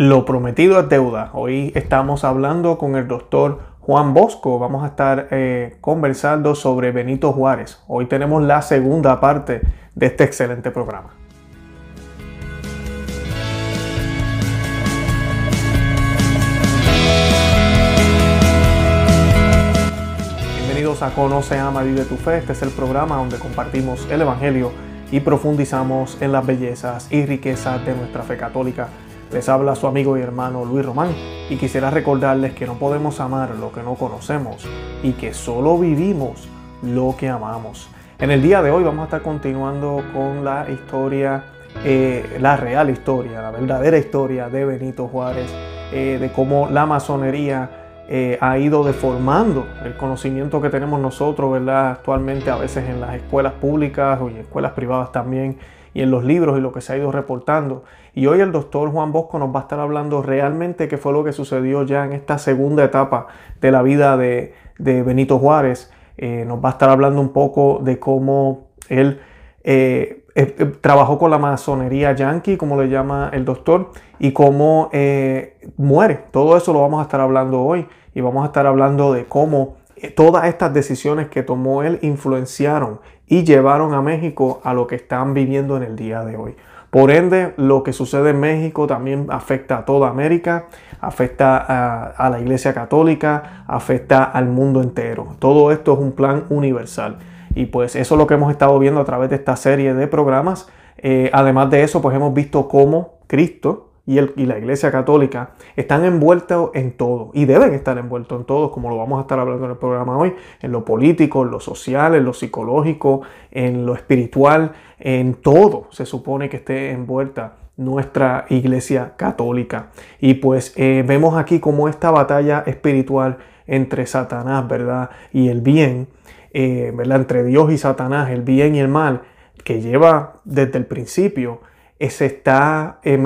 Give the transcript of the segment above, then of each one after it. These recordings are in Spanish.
Lo prometido es deuda. Hoy estamos hablando con el doctor Juan Bosco. Vamos a estar eh, conversando sobre Benito Juárez. Hoy tenemos la segunda parte de este excelente programa. Bienvenidos a Conoce, Ama, Vive tu Fe. Este es el programa donde compartimos el Evangelio y profundizamos en las bellezas y riquezas de nuestra fe católica. Les habla su amigo y hermano Luis Román y quisiera recordarles que no podemos amar lo que no conocemos y que solo vivimos lo que amamos. En el día de hoy vamos a estar continuando con la historia, eh, la real historia, la verdadera historia de Benito Juárez, eh, de cómo la masonería eh, ha ido deformando el conocimiento que tenemos nosotros, ¿verdad? Actualmente a veces en las escuelas públicas o en escuelas privadas también y en los libros y lo que se ha ido reportando. Y hoy el doctor Juan Bosco nos va a estar hablando realmente qué fue lo que sucedió ya en esta segunda etapa de la vida de, Benito Juárez. Eh, nos va a estar hablando un poco de cómo él eh, trabajó con la masonería yankee, como le llama el doctor, y cómo muere. Todo eso lo vamos a estar hablando hoy y vamos a estar hablando de cómo eh, todas estas decisiones que tomó él influenciaron y llevaron a México a lo que están viviendo en el día de hoy. Por ende, lo que sucede en México también afecta a toda América, afecta a, la Iglesia Católica, afecta al mundo entero. Todo esto es un plan universal. Y pues eso es lo que hemos estado viendo a través de esta serie de programas. Eh, además de eso, pues hemos visto cómo Cristo, y, la Iglesia Católica están envueltos en todo y deben estar envueltos en todo, como lo vamos a estar hablando en el programa hoy, en lo político, en lo social, en lo psicológico, en lo espiritual, en todo se supone que esté envuelta nuestra Iglesia Católica. Y pues eh, vemos aquí como esta batalla espiritual entre Satanás, ¿verdad? Y el bien, eh, ¿verdad? Entre Dios y Satanás, el bien y el mal, que lleva desde el principio se está eh,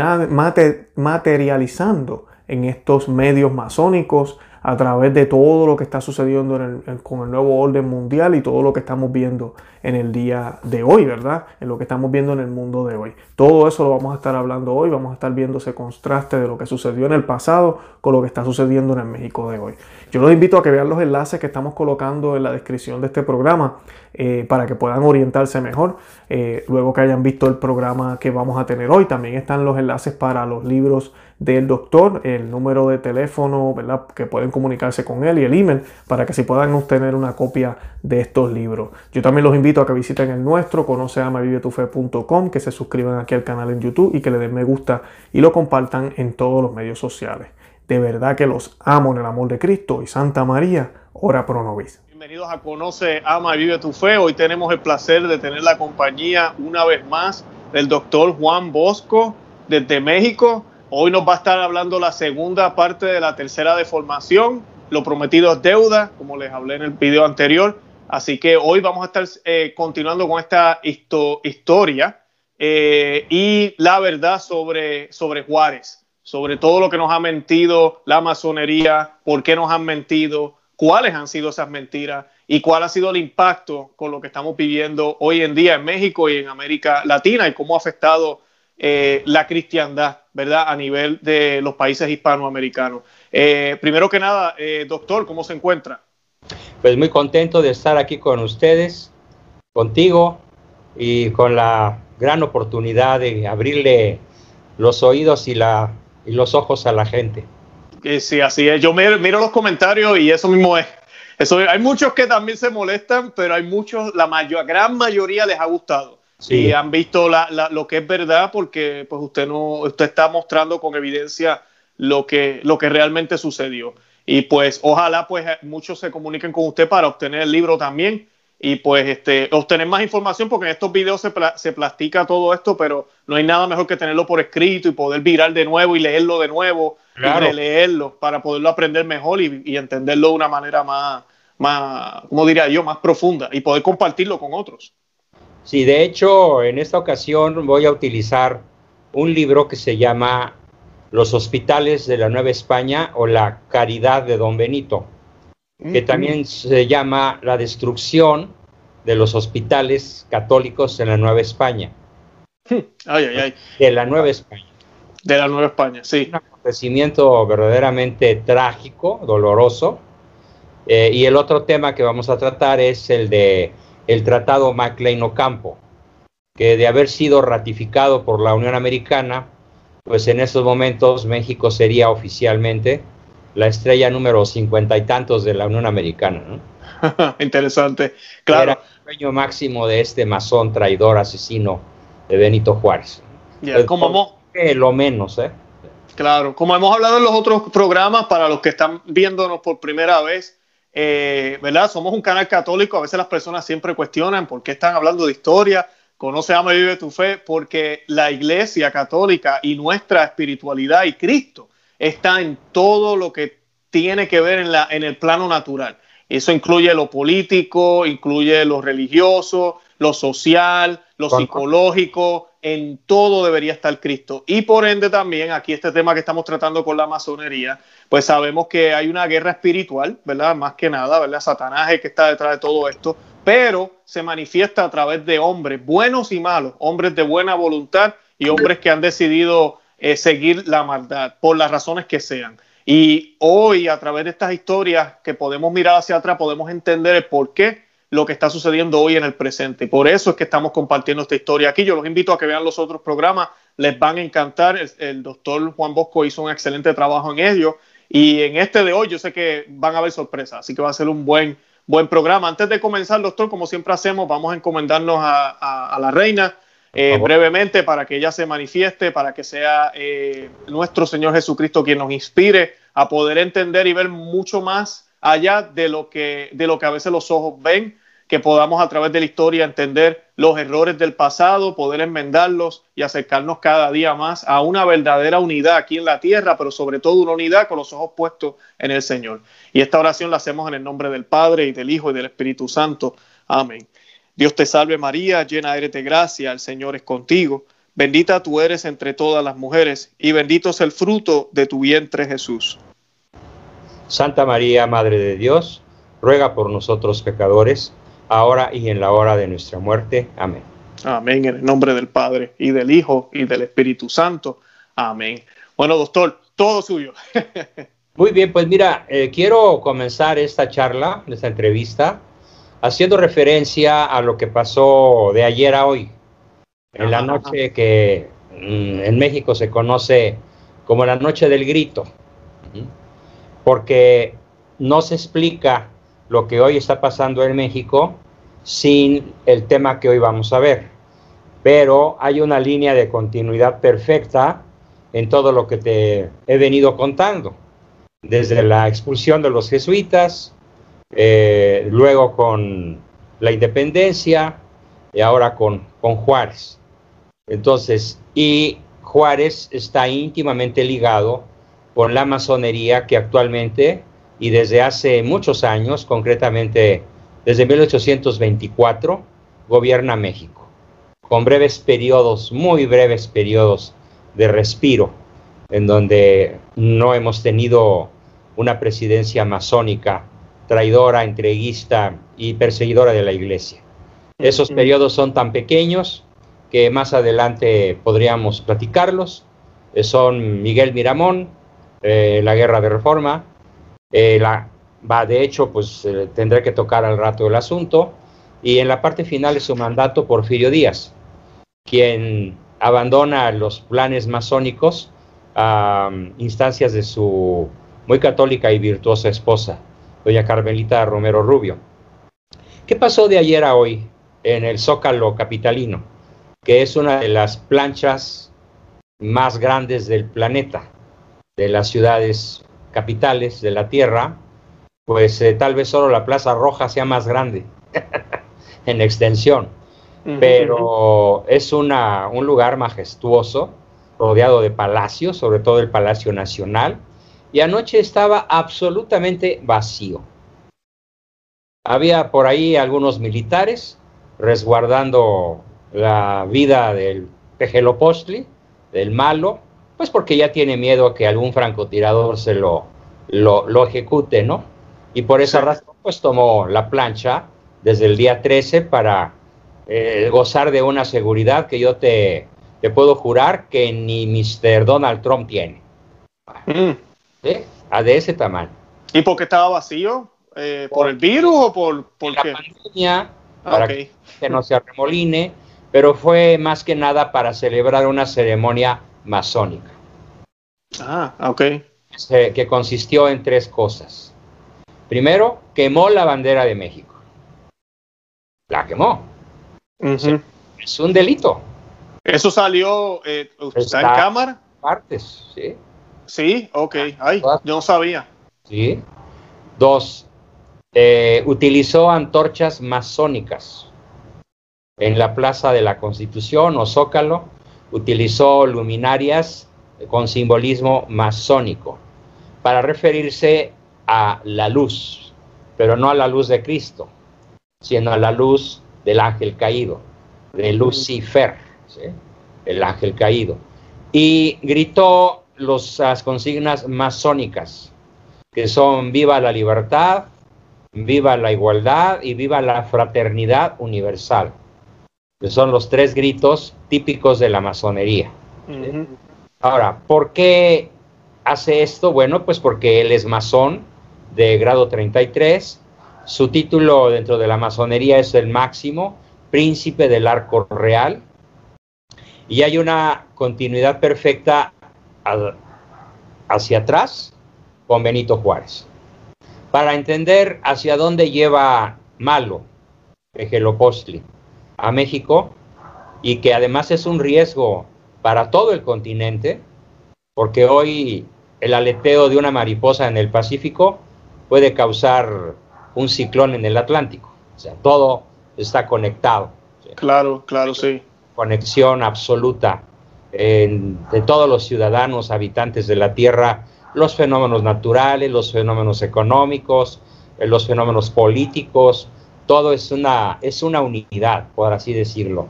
materializando en estos medios masónicos a través de todo lo que está sucediendo con el nuevo orden mundial y todo lo que estamos viendo en el día de hoy, ¿verdad? En lo que estamos viendo en el mundo de hoy. Todo eso lo vamos a estar hablando hoy, vamos a estar viendo ese contraste de lo que sucedió en el pasado con lo que está sucediendo en el México de hoy. Yo los invito a que vean los enlaces que estamos colocando en la descripción de este programa eh, para que puedan orientarse mejor. Eh, luego que hayan visto el programa que vamos a tener hoy, también están los enlaces para los libros del doctor, el número de teléfono, ¿verdad? Que pueden comunicarse con él y el email para que si puedan obtener una copia de estos libros. Yo también los invito a que visiten el nuestro, conoceamavivetufe.com, que se suscriban aquí al canal en YouTube y que le den me gusta y lo compartan en todos los medios sociales. De verdad que los amo en el amor de Cristo y Santa María, ora pro nobis. Bienvenidos a Conoce, Ama y Vive tu Fe. Hoy tenemos el placer de tener la compañía una vez más del doctor Juan Bosco desde México. Hoy nos va a estar hablando la segunda parte de la tercera deformación. Lo prometido es deuda, como les hablé en el video anterior. Así que hoy vamos a estar eh, continuando con esta historia eh, y la verdad sobre, sobre Juárez, sobre todo lo que nos ha mentido la masonería, por qué nos han mentido, cuáles han sido esas mentiras y cuál ha sido el impacto con lo que estamos viviendo hoy en día en México y en América Latina y cómo ha afectado eh, la cristiandad, ¿verdad? A nivel de los países hispanoamericanos. Eh, primero que nada, eh, doctor, ¿cómo se encuentra? Pues muy contento de estar aquí con ustedes, contigo y con la gran oportunidad de abrirle los oídos y, la, y los ojos a la gente. Sí, así es. Yo miro, los comentarios y eso mismo es. Eso, hay muchos que también se molestan, pero hay muchos, la mayor, gran mayoría les ha gustado y han visto lo que es verdad porque pues usted no usted está mostrando con evidencia lo que lo que realmente sucedió. Y pues ojalá pues muchos se comuniquen con usted para obtener el libro también. Y pues este obtener más información porque en estos videos se, se plastica todo esto pero no hay nada mejor que tenerlo por escrito y poder virar de nuevo y leerlo de nuevo y releerlo para poderlo aprender mejor y, y entenderlo de una manera más más como diría yo más profunda y poder compartirlo con otros Sí, de hecho, en esta ocasión voy a utilizar un libro que se llama Los Hospitales de la Nueva España o La Caridad de Don Benito, que también se llama La Destrucción de los Hospitales Católicos en la Nueva España. Ay, ay, ay. De la Nueva España. De la Nueva España, sí. Un acontecimiento verdaderamente trágico, doloroso. Eh, y el otro tema que vamos a tratar es el de el Tratado MacLean Ocampo, que de haber sido ratificado por la Unión Americana, pues en estos momentos México sería oficialmente la estrella número cincuenta y tantos de la Unión Americana. ¿no? Interesante, claro. Era el sueño máximo de este masón traidor asesino de Benito Juárez. Yeah, como hemos, lo menos, ¿eh? Claro, como hemos hablado en los otros programas, para los que están viéndonos por primera vez, eh, ¿verdad? Somos un canal católico, a veces las personas siempre cuestionan por qué están hablando de historia, conoce, ama y vive tu fe, porque la iglesia católica y nuestra espiritualidad y Cristo está en todo lo que tiene que ver en, la, en el plano natural. Eso incluye lo político, incluye lo religioso, lo social, lo psicológico, en todo debería estar Cristo. Y por ende también, aquí este tema que estamos tratando con la masonería, pues sabemos que hay una guerra espiritual, ¿verdad? Más que nada, ¿verdad? Satanás es que está detrás de todo esto, pero se manifiesta a través de hombres buenos y malos, hombres de buena voluntad y hombres que han decidido eh, seguir la maldad por las razones que sean. Y hoy, a través de estas historias que podemos mirar hacia atrás, podemos entender el por qué lo que está sucediendo hoy en el presente. Por eso es que estamos compartiendo esta historia aquí. Yo los invito a que vean los otros programas, les van a encantar. El, doctor Juan Bosco hizo un excelente trabajo en ello y en este de hoy yo sé que van a haber sorpresas, así que va a ser un buen, buen programa. Antes de comenzar, doctor, como siempre hacemos, vamos a encomendarnos a, la reina. Eh, brevemente para que ella se manifieste, para que sea eh, nuestro Señor Jesucristo quien nos inspire a poder entender y ver mucho más allá de lo que, de lo que a veces los ojos ven, que podamos a través de la historia entender los errores del pasado, poder enmendarlos y acercarnos cada día más a una verdadera unidad aquí en la tierra, pero sobre todo una unidad con los ojos puestos en el Señor. Y esta oración la hacemos en el nombre del Padre y del Hijo y del Espíritu Santo. Amén. Dios te salve María, llena eres de gracia, el Señor es contigo. Bendita tú eres entre todas las mujeres y bendito es el fruto de tu vientre Jesús. Santa María, Madre de Dios, ruega por nosotros pecadores, ahora y en la hora de nuestra muerte. Amén. Amén, en el nombre del Padre y del Hijo y del Espíritu Santo. Amén. Bueno, doctor, todo suyo. Muy bien, pues mira, eh, quiero comenzar esta charla, esta entrevista, haciendo referencia a lo que pasó de ayer a hoy, en la noche que mm, en México se conoce como la noche del grito porque no se explica lo que hoy está pasando en México sin el tema que hoy vamos a ver. Pero hay una línea de continuidad perfecta en todo lo que te he venido contando, desde la expulsión de los jesuitas, eh, luego con la independencia y ahora con, con Juárez. Entonces, y Juárez está íntimamente ligado con la masonería que actualmente y desde hace muchos años, concretamente desde 1824, gobierna México, con breves periodos, muy breves periodos de respiro, en donde no hemos tenido una presidencia masónica traidora, entreguista y perseguidora de la iglesia. Esos periodos son tan pequeños que más adelante podríamos platicarlos. Son Miguel Miramón, eh, la guerra de reforma. Eh, la, va, de hecho, pues eh, tendré que tocar al rato el asunto. Y en la parte final de su mandato, Porfirio Díaz, quien abandona los planes masónicos a um, instancias de su muy católica y virtuosa esposa, doña Carmelita Romero Rubio. ¿Qué pasó de ayer a hoy en el Zócalo Capitalino, que es una de las planchas más grandes del planeta? de las ciudades capitales de la Tierra, pues eh, tal vez solo la Plaza Roja sea más grande en extensión, pero es una, un lugar majestuoso, rodeado de palacios, sobre todo el Palacio Nacional, y anoche estaba absolutamente vacío. Había por ahí algunos militares resguardando la vida del Pejelopostli, del malo, pues porque ya tiene miedo a que algún francotirador se lo, lo, ejecute, ¿no? Y por esa razón, pues tomó la plancha desde el día 13 para eh, gozar de una seguridad que yo te, te puedo jurar que ni Mr. Donald Trump tiene. Mm. A de ese tamaño. ¿Y por qué estaba vacío? Eh, ¿Por el virus o por, por la pandemia? Ah, para que no se arremoline, pero fue más que nada para celebrar una ceremonia masónica. Ah, ok. Que consistió en tres cosas. Primero, quemó la bandera de México. La quemó. Es un delito. ¿Eso salió eh, ¿está en cámara? Partes, sí. Sí, ok. Ay, yo no sabía. Sí. Dos, eh, utilizó antorchas masónicas en la Plaza de la Constitución o Zócalo. Utilizó luminarias con simbolismo masónico para referirse a la luz, pero no a la luz de Cristo, sino a la luz del ángel caído, de Lucifer, el ángel caído. Y gritó las consignas masónicas, que son viva la libertad, viva la igualdad y viva la fraternidad universal, que son los tres gritos típicos de la masonería. Ahora, ¿por qué hace esto? Bueno, pues porque él es masón de grado 33, su título dentro de la masonería es el máximo, príncipe del arco real, y hay una continuidad perfecta hacia atrás con Benito Juárez. Para entender hacia dónde lleva Malo, Ejelopostli, a México, y que además es un riesgo para todo el continente, porque hoy el aleteo de una mariposa en el Pacífico puede causar un ciclón en el Atlántico. O sea, todo está conectado. Claro, claro, sí. Conexión absoluta de todos los ciudadanos, habitantes de la Tierra, los fenómenos naturales, los fenómenos económicos, eh, los fenómenos políticos, todo es una, es una unidad, por así decirlo.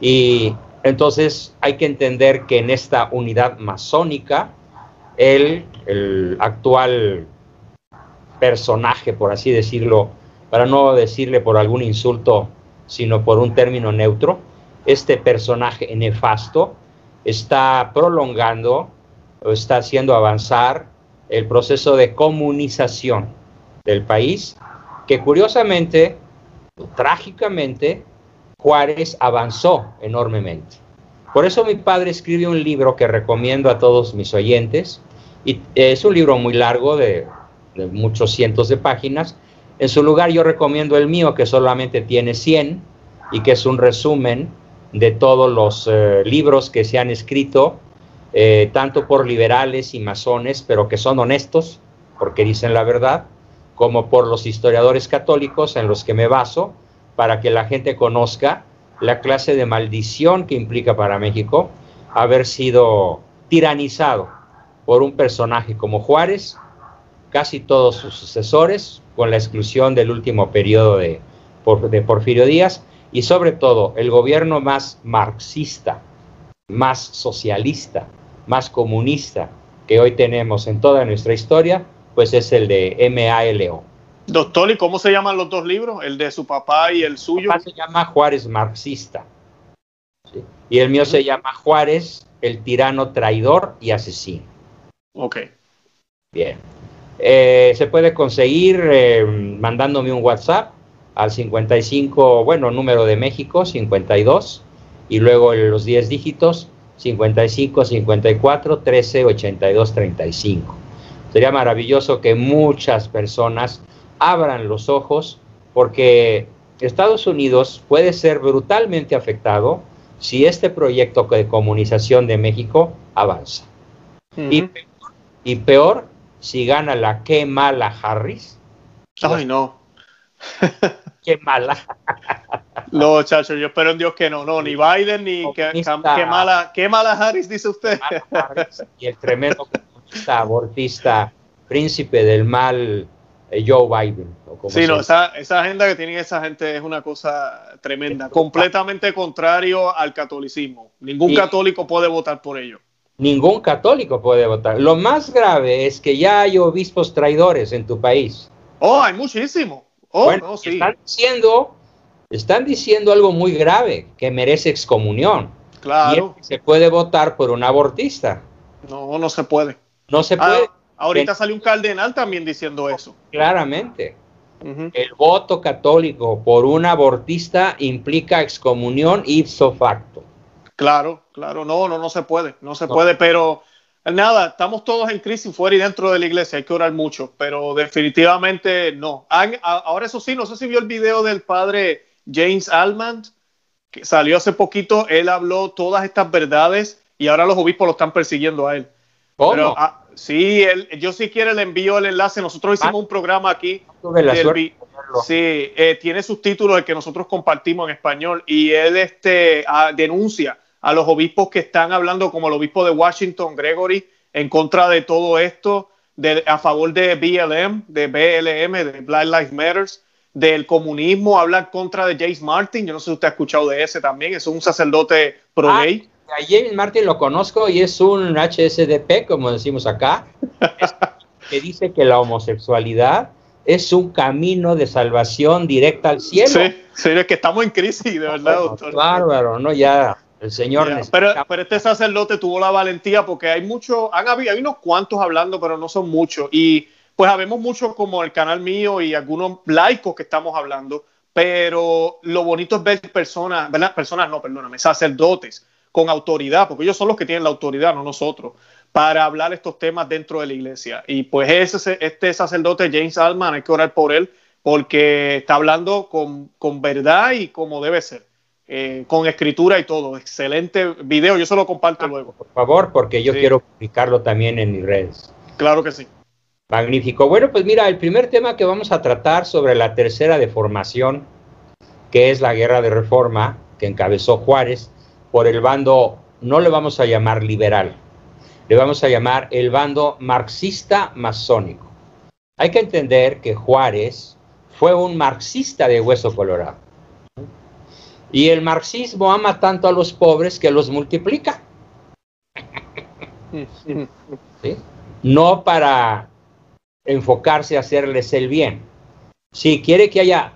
Y entonces hay que entender que en esta unidad masónica, el actual personaje, por así decirlo, para no decirle por algún insulto, sino por un término neutro, este personaje nefasto está prolongando o está haciendo avanzar el proceso de comunización del país, que curiosamente, trágicamente, Juárez avanzó enormemente. Por eso mi padre escribió un libro que recomiendo a todos mis oyentes, y es un libro muy largo de, muchos cientos de páginas. En su lugar yo recomiendo el mío, que solamente tiene 100 y que es un resumen de todos los eh, libros que se han escrito, eh, tanto por liberales y masones, pero que son honestos, porque dicen la verdad, como por los historiadores católicos en los que me baso, para que la gente conozca la clase de maldición que implica para México haber sido tiranizado por un personaje como Juárez, casi todos sus sucesores, con la exclusión del último periodo de, de Porfirio Díaz, y sobre todo el gobierno más marxista, más socialista, más comunista que hoy tenemos en toda nuestra historia, pues es el de MALO. Doctor, ¿y cómo se llaman los dos libros? ¿El de su papá y el suyo? se llama Juárez Marxista. Y el mío se llama Juárez, el tirano traidor y asesino. Ok. Bien. Eh, se puede conseguir eh, mandándome un WhatsApp al 55, bueno, número de México, 52, y luego los 10 dígitos, 55, 54, 13, 82, 35. Sería maravilloso que muchas personas abran los ojos porque Estados Unidos puede ser brutalmente afectado si este proyecto de comunización de México avanza. y, peor, y, peor, si gana la que mala Harris. Ay, no. qué mala. No, chacho, yo espero en Dios que no, no, ni Biden ni qué, mala, qué mala Harris dice usted. y el tremendo comunista, abortista, príncipe del mal, eh, Joe Biden. sí, no, esa, esa, agenda que tiene esa gente es una cosa tremenda, completamente contrario al catolicismo. Ningún católico puede votar por ello. Ningún católico puede votar. Lo más grave es que ya hay obispos traidores en tu país. Oh, hay muchísimos. Oh, están, diciendo, están diciendo algo muy grave que merece excomunión. Claro. se puede votar por un abortista. No, no se puede. No se puede. Ah, ahorita salió un cardenal también diciendo eso. Claramente. El voto católico por un abortista implica excomunión ipso facto. Claro, claro, no, no, no se puede, no se puede, pero nada, estamos todos en crisis fuera y dentro de la iglesia, hay que orar mucho, pero definitivamente no. ahora eso sí, no sé si vio el video del padre James Almond, que salió hace poquito, él habló todas estas verdades y ahora los obispos lo están persiguiendo a él. ¿Cómo? Ah, sí, él, yo si quiere le envío el enlace. Nosotros hicimos ah. un programa aquí. sí, eh, tiene subtítulos el que nosotros compartimos en español y él este, ah, denuncia a los obispos que están hablando, como el obispo de Washington, Gregory, en contra de todo esto, de, a favor de BLM, de BLM, de Black Lives Matters, del comunismo, habla en contra de James Martin. Yo no sé si usted ha escuchado de ese también, es un sacerdote pro-gay a James Martin lo conozco y es un HSDP, como decimos acá, que dice que la homosexualidad es un camino de salvación directa al cielo. Sí, sí, es que estamos en crisis, de verdad, doctor. Bárbaro, ¿no? Ya el Señor. pero, pero, este sacerdote tuvo la valentía porque hay muchos, han habido, hay unos cuantos hablando, pero no son muchos. Y pues habemos muchos como el canal mío y algunos laicos que estamos hablando, pero lo bonito es ver personas, ¿verdad? Personas, no, perdóname, sacerdotes con autoridad, porque ellos son los que tienen la autoridad, no nosotros, para hablar estos temas dentro de la iglesia. Y pues ese, este sacerdote James Alman, hay que orar por él, porque está hablando con, con verdad y como debe ser. Eh, con escritura y todo. Excelente video, yo se lo comparto ah, luego. Por favor, porque yo quiero publicarlo también en mis redes. Claro que sí. Magnífico. Bueno, pues mira, el primer tema que vamos a tratar sobre la tercera deformación, que es la guerra de reforma que encabezó Juárez, por el bando, no le vamos a llamar liberal, le vamos a llamar el bando marxista masónico. Hay que entender que Juárez fue un marxista de hueso colorado. Y el marxismo ama tanto a los pobres que los multiplica. No para enfocarse a hacerles el bien. Si quiere que haya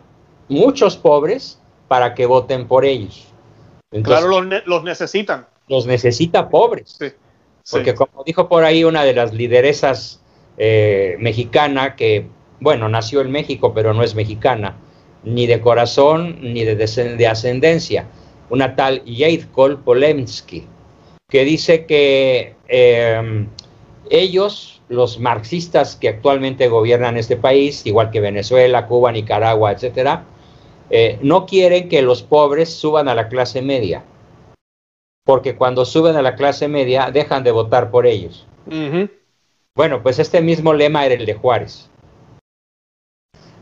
muchos pobres para que voten por ellos claro, los, necesitan. Los necesita pobres. Porque como dijo por ahí una de las lideresas eh, mexicana, que, bueno, nació en México, pero no es mexicana, ni de corazón, ni de, de ascendencia, una tal Yadkol Polemsky, que dice que em, ellos, los marxistas que actualmente gobiernan este país, igual que Venezuela, Cuba, Nicaragua, etcétera, eh, no quieren que los pobres suban a la clase media, porque cuando suben a la clase media dejan de votar por ellos. Bueno, pues este mismo lema era el de Juárez.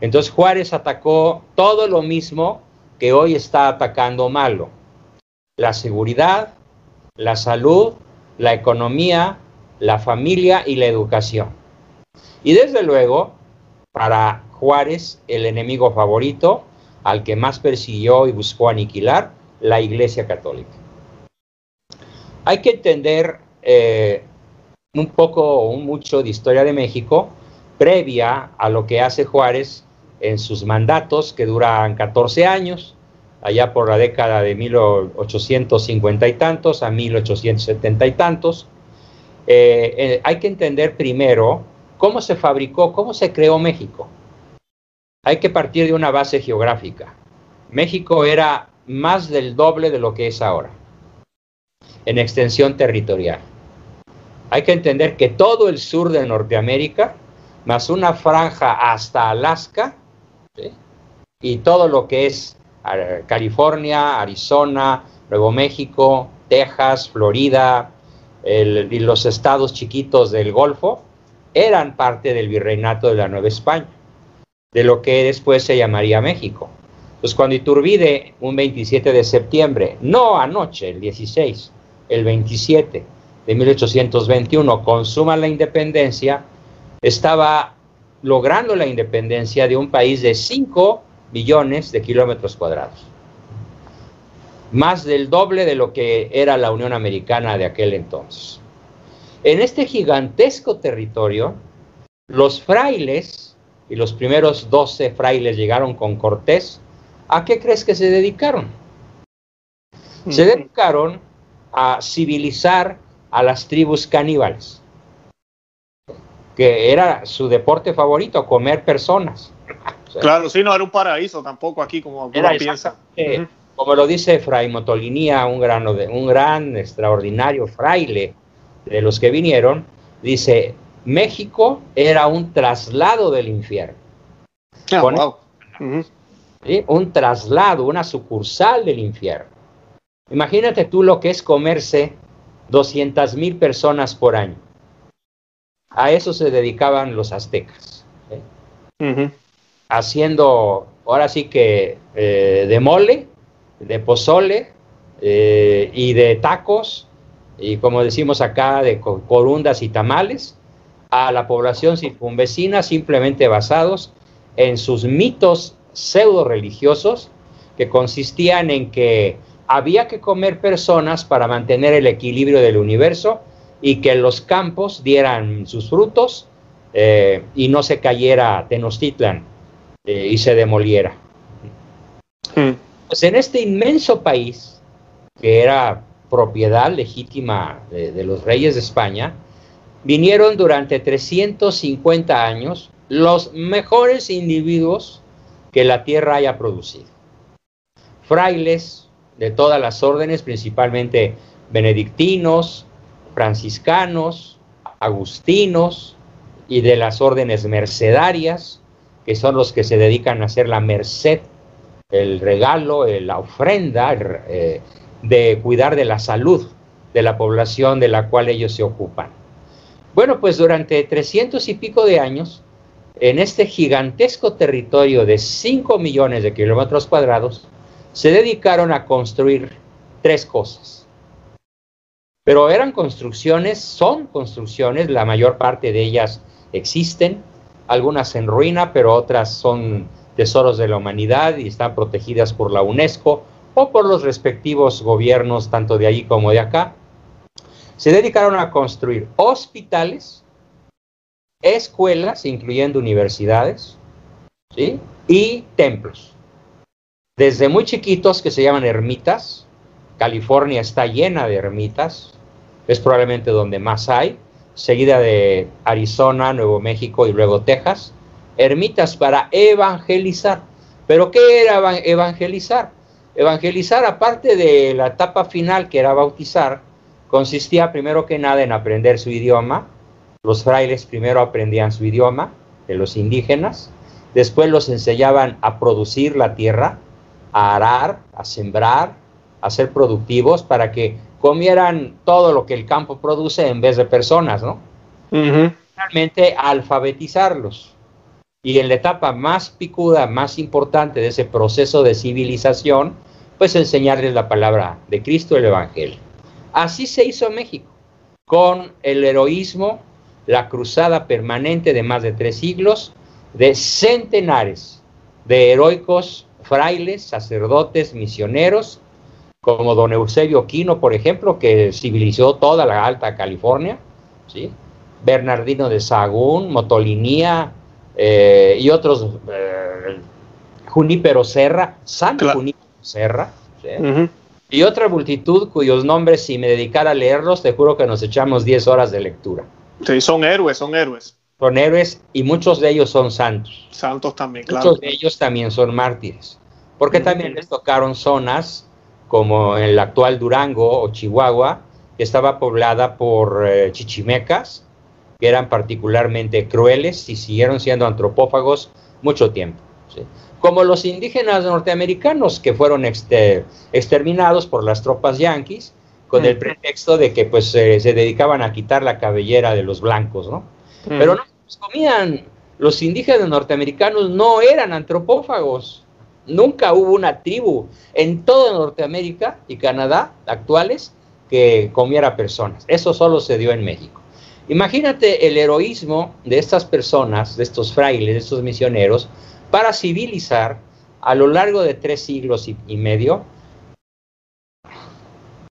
Entonces Juárez atacó todo lo mismo que hoy está atacando Malo. La seguridad, la salud, la economía, la familia y la educación. Y desde luego, para Juárez, el enemigo favorito al que más persiguió y buscó aniquilar, la Iglesia Católica. Hay que entender eh, un poco o mucho de historia de México previa a lo que hace Juárez en sus mandatos, que duran 14 años, allá por la década de 1850 y tantos a 1870 y tantos. Eh, eh, hay que entender primero cómo se fabricó, cómo se creó México hay que partir de una base geográfica. México era más del doble de lo que es ahora en extensión territorial. Hay que entender que todo el sur de Norteamérica, más una franja hasta Alaska, y todo lo que es eh, California, Arizona, Nuevo México, Texas, Florida y los estados chiquitos del Golfo, eran parte del virreinato de la Nueva España de lo que después se llamaría México. Pues cuando Iturbide, un 27 de septiembre, no anoche, el 16, el 27 de 1821, consuma la independencia, estaba logrando la independencia de un país de 5 millones de kilómetros cuadrados. Más del doble de lo que era la Unión Americana de aquel entonces. En este gigantesco territorio, los frailes y los primeros doce frailes llegaron con Cortés, ¿a qué crees que se dedicaron? Se dedicaron a civilizar a las tribus caníbales, que era su deporte favorito, comer personas. claro, sí, no era un paraíso tampoco aquí, como era piensa. Como lo dice Fray Motolinía, un, un gran, extraordinario fraile de los que vinieron, dice, México era un traslado del infierno. Ah, un traslado, una sucursal del infierno. Imagínate tú lo que es comerse 200 mil personas por año. A eso se dedicaban los aztecas. ¿eh? Haciendo, ahora sí que eh, de mole, de pozole eh, y de tacos, y como decimos acá, de corundas y tamales, a la población circunvecina simplemente basados en sus mitos pseudo religiosos que consistían en que había que comer personas para mantener el equilibrio del universo y que los campos dieran sus frutos eh, y no se cayera Tenochtitlan eh, y se demoliera. Hmm. Pues en este inmenso país, que era propiedad legítima de, los reyes de España, vinieron durante 350 años los mejores individuos que la tierra haya producido. Frailes de todas las órdenes, principalmente benedictinos, franciscanos, agustinos y de las órdenes mercedarias, que son los que se dedican a hacer la merced, el regalo, la ofrenda eh, de cuidar de la salud de la población de la cual ellos se ocupan. Bueno, pues durante 300 y pico de años, en este gigantesco territorio de 5 millones de kilómetros cuadrados, se dedicaron a construir tres cosas. Pero eran construcciones, son construcciones, la mayor parte de ellas existen, algunas en ruina, pero otras son tesoros de la humanidad y están protegidas por la UNESCO o por los respectivos gobiernos, tanto de allí como de acá. Se dedicaron a construir hospitales, escuelas, incluyendo universidades, y templos. Desde muy chiquitos que se llaman ermitas, California está llena de ermitas, es probablemente donde más hay, seguida de Arizona, Nuevo México y luego Texas, ermitas para evangelizar. ¿Pero qué era evangelizar? Evangelizar, aparte de la etapa final que era bautizar, consistía primero que nada en aprender su idioma, los frailes primero aprendían su idioma de los indígenas, después los enseñaban a producir la tierra, a arar, a sembrar, a ser productivos para que comieran todo lo que el campo produce en vez de personas, ¿no? Finalmente, alfabetizarlos. Y en la etapa más picuda, más importante de ese proceso de civilización, pues enseñarles la palabra de Cristo, el Evangelio. Así se hizo México, con el heroísmo la cruzada permanente de más de tres siglos, de centenares de heroicos frailes, sacerdotes, misioneros, como don Eusebio Quino, por ejemplo, que civilizó toda la Alta California, ¿sí? Bernardino de Sagún, Motolinía eh, y otros, eh, Junípero Serra, San Junípero Serra, y otra multitud cuyos nombres, si me dedicara a leerlos, te juro que nos echamos 10 horas de lectura. Sí, son héroes, son héroes. Son héroes y muchos de ellos son santos. Santos también, claro. Muchos de ellos también son mártires. Porque también les tocaron zonas como en el actual Durango o Chihuahua, que estaba poblada por eh, chichimecas, que eran particularmente crueles y siguieron siendo antropófagos mucho tiempo. Como los indígenas norteamericanos que fueron exterminados por las tropas yanquis con el pretexto de que pues se dedicaban a quitar la cabellera de los blancos, ¿no? Pero no comían, los indígenas norteamericanos no eran antropófagos, nunca hubo una tribu en toda Norteamérica y Canadá actuales que comiera personas, eso solo se dio en México. Imagínate el heroísmo de estas personas, de estos frailes, de estos misioneros, para civilizar a lo largo de tres siglos y medio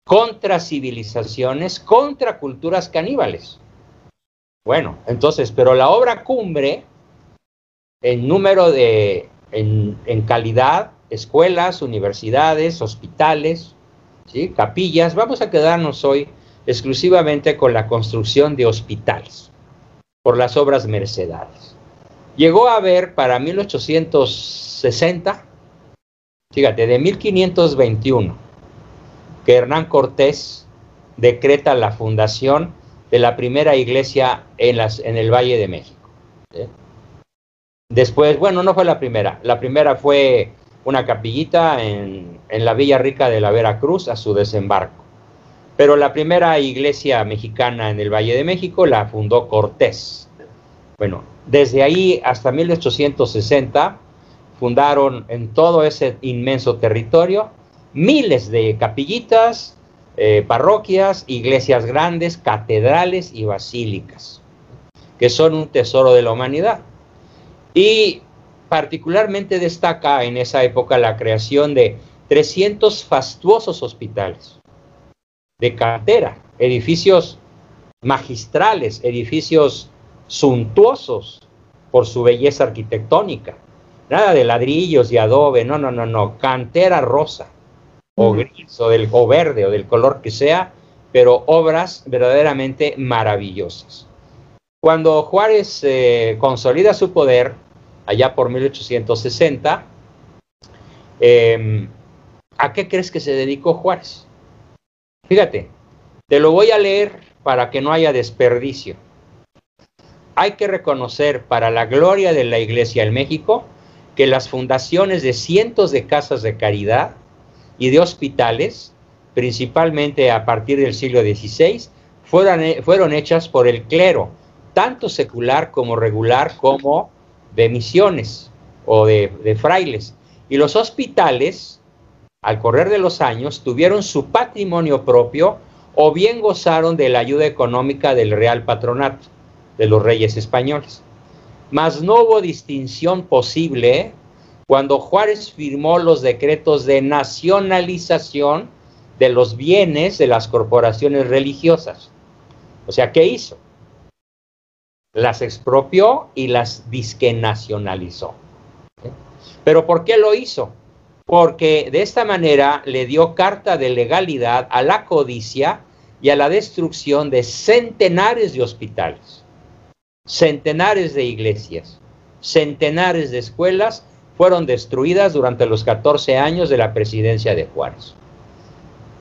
contra civilizaciones, contra culturas caníbales. Bueno, entonces, pero la obra cumbre, en número de, en, calidad, escuelas, universidades, hospitales, ¿sí? capillas, vamos a quedarnos hoy exclusivamente con la construcción de hospitales por las obras mercedarias. Llegó a haber para 1860, fíjate, de 1521, que Hernán Cortés decreta la fundación de la primera iglesia en, las, en el Valle de México. Después, bueno, no fue la primera, la primera fue una capillita en, en la Villa Rica de la Veracruz a su desembarco. Pero la primera iglesia mexicana en el Valle de México la fundó Cortés. Bueno, desde ahí hasta 1860 fundaron en todo ese inmenso territorio miles de capillitas, eh, parroquias, iglesias grandes, catedrales y basílicas, que son un tesoro de la humanidad. Y particularmente destaca en esa época la creación de 300 fastuosos hospitales de cantera, edificios magistrales, edificios suntuosos por su belleza arquitectónica. Nada de ladrillos y adobe, no, no, no, no, cantera rosa o gris o, del, o verde o del color que sea, pero obras verdaderamente maravillosas. Cuando Juárez eh, consolida su poder, allá por 1860, em, ¿a qué crees que se dedicó Juárez? Fíjate, te lo voy a leer para que no haya desperdicio. Hay que reconocer para la gloria de la Iglesia en México que las fundaciones de cientos de casas de caridad y de hospitales, principalmente a partir del siglo XVI, fueron, fueron hechas por el clero, tanto secular como regular, como de misiones o de, frailes. Y los hospitales, al correr de los años, tuvieron su patrimonio propio o bien gozaron de la ayuda económica del Real Patronato, de los reyes españoles. Mas no hubo distinción posible cuando Juárez firmó los decretos de nacionalización de los bienes de las corporaciones religiosas. O sea, ¿qué hizo? Las expropió y las disque nacionalizó. ¿Pero por qué lo hizo? Porque de esta manera le dio carta de legalidad a la codicia y a la destrucción de centenares de hospitales, centenares de iglesias, centenares de escuelas fueron destruidas durante los 14 años de la presidencia de Juárez.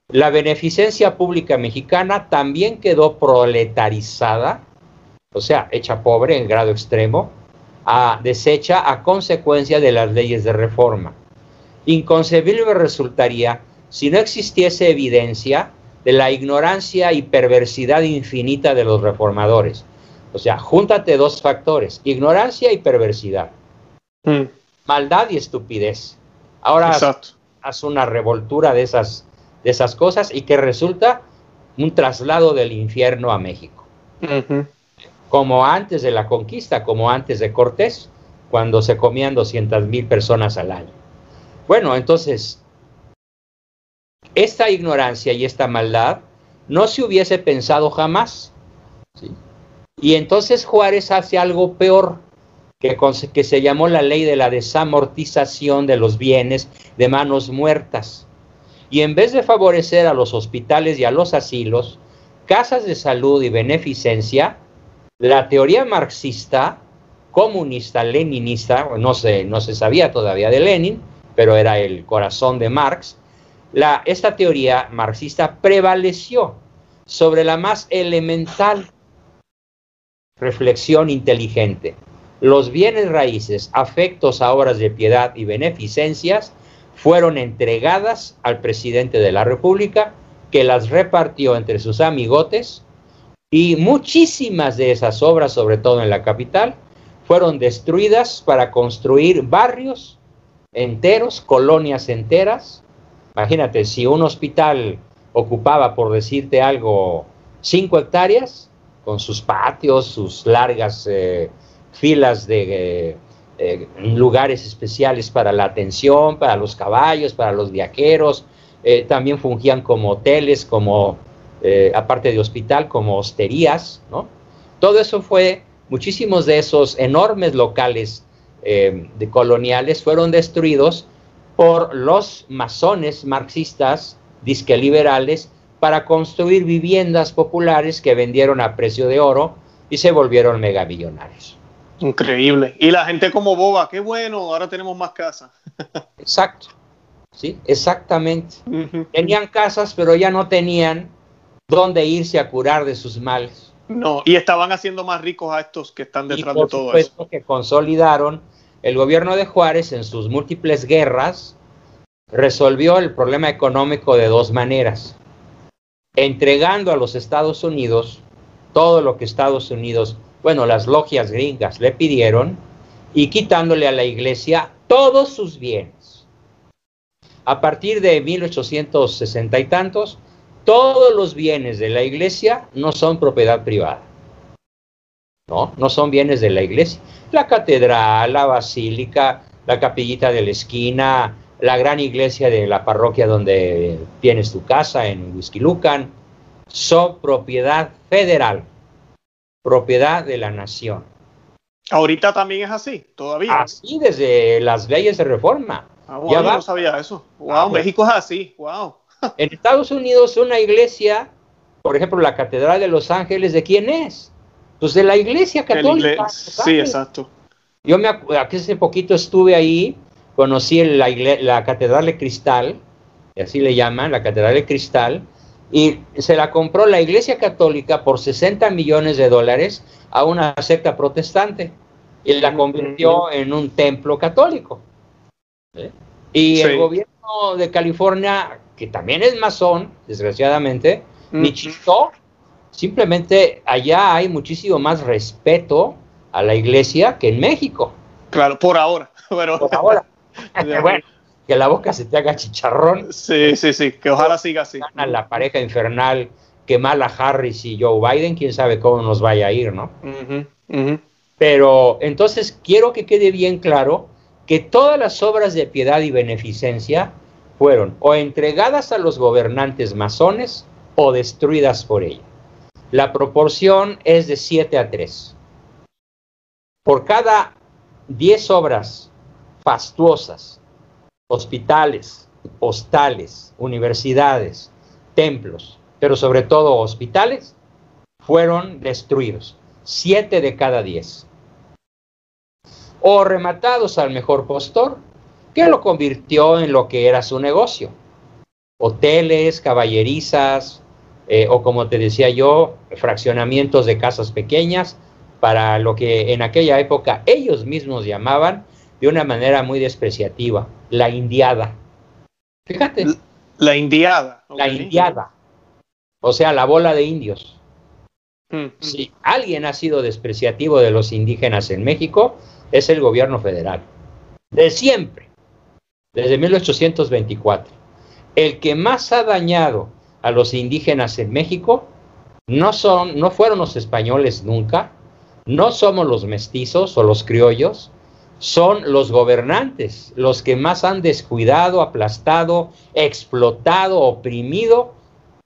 La beneficencia pública mexicana también quedó proletarizada, o sea, hecha pobre en grado extremo, a, deshecha a consecuencia de las leyes de reforma. Inconcebible resultaría si no existiese evidencia de la ignorancia y perversidad infinita de los reformadores. O sea, júntate dos factores, ignorancia y perversidad. Mm maldad y estupidez. Ahora haz, una revoltura de esas, de esas cosas y que resulta un traslado del infierno a México. Como antes de la conquista, como antes de Cortés, cuando se comían 200 mil personas al año. Bueno, entonces, esta ignorancia y esta maldad no se hubiese pensado jamás. Y entonces Juárez hace algo peor que, se llamó la ley de la desamortización de los bienes de manos muertas. Y en vez de favorecer a los hospitales y a los asilos, casas de salud y beneficencia, la teoría marxista, comunista, leninista, no se, no se sabía todavía de Lenin, pero era el corazón de Marx, la, esta teoría marxista prevaleció sobre la más elemental reflexión inteligente. Los bienes raíces, afectos a obras de piedad y beneficencias, fueron entregadas al presidente de la República, que las repartió entre sus amigotes, y muchísimas de esas obras, sobre todo en la capital, fueron destruidas para construir barrios enteros, colonias enteras. Imagínate, si un hospital ocupaba, por decirte algo, cinco hectáreas, con sus patios, sus largas... Eh, filas de eh, eh, lugares especiales para la atención, para los caballos, para los viajeros. También fungían como hoteles, como, aparte de hospital, como hosterías, ¿no? Todo eso fue, muchísimos de esos enormes locales de coloniales fueron destruidos por los masones marxistas disque liberales, para construir viviendas populares que vendieron a precio de oro y se volvieron megamillonarios. Increíble. Y la gente como boba, qué bueno, ahora tenemos más casas. Exacto. Sí, exactamente. Tenían casas, pero ya no tenían dónde irse a curar de sus males. No, y estaban haciendo más ricos a estos que están detrás de todo eso. que consolidaron el gobierno de Juárez en sus múltiples guerras resolvió el problema económico de dos maneras. Entregando a los Estados Unidos todo lo que Estados Unidos, bueno, las logias gringas le pidieron y quitándole a la iglesia todos sus bienes. A partir de 1860 y tantos, todos los bienes de la iglesia no son propiedad privada. No, no son bienes de la iglesia. La catedral, la basílica, la capillita de la esquina, la gran iglesia de la parroquia donde tienes tu casa en Huizquilucan, son propiedad federal, propiedad de la nación. Ahorita también es así, todavía. Así desde las leyes de reforma. Ah, ya no sabía eso. Wow, ah, México es así. Wow. En Estados Unidos una iglesia, por ejemplo, la Catedral de Los Ángeles, ¿de quién es? Pues de la Iglesia Católica. Sí, exacto. Yo me aquí hace poquito estuve ahí, conocí la, la Catedral de Cristal, y así le llaman, la Catedral de Cristal, y se la compró la Iglesia Católica por 60 millones de dólares a una secta protestante y la convirtió en un templo católico. Y el gobierno de California que también es masón, desgraciadamente, ni chistó. Simplemente allá hay muchísimo más respeto a la iglesia que en México. Claro, por ahora. Pero... Por ahora. bueno, que la boca se te haga chicharrón. Sí, sí, sí, que ojalá siga así. La pareja infernal que mala Harris y Joe Biden, quién sabe cómo nos vaya a ir, ¿no? Pero entonces quiero que quede bien claro que todas las obras de piedad y beneficencia fueron o entregadas a los gobernantes masones o destruidas por ella. La proporción es de 7 a 3. Por cada 10 obras fastuosas, hospitales, hostales, universidades, templos, pero sobre todo hospitales, fueron destruidos. 7 de cada 10. O rematados al mejor postor que lo convirtió en lo que era su negocio. Hoteles, caballerizas, eh, o como te decía yo, fraccionamientos de casas pequeñas, para lo que en aquella época ellos mismos llamaban de una manera muy despreciativa, la indiada. Fíjate. La indiada. La indiada. O sea, la bola de indios. Mm, mm. Si alguien ha sido despreciativo de los indígenas en México, es el gobierno federal. De siempre desde 1824. El que más ha dañado a los indígenas en México no, son, no fueron los españoles nunca, no somos los mestizos o los criollos, son los gobernantes los que más han descuidado, aplastado, explotado, oprimido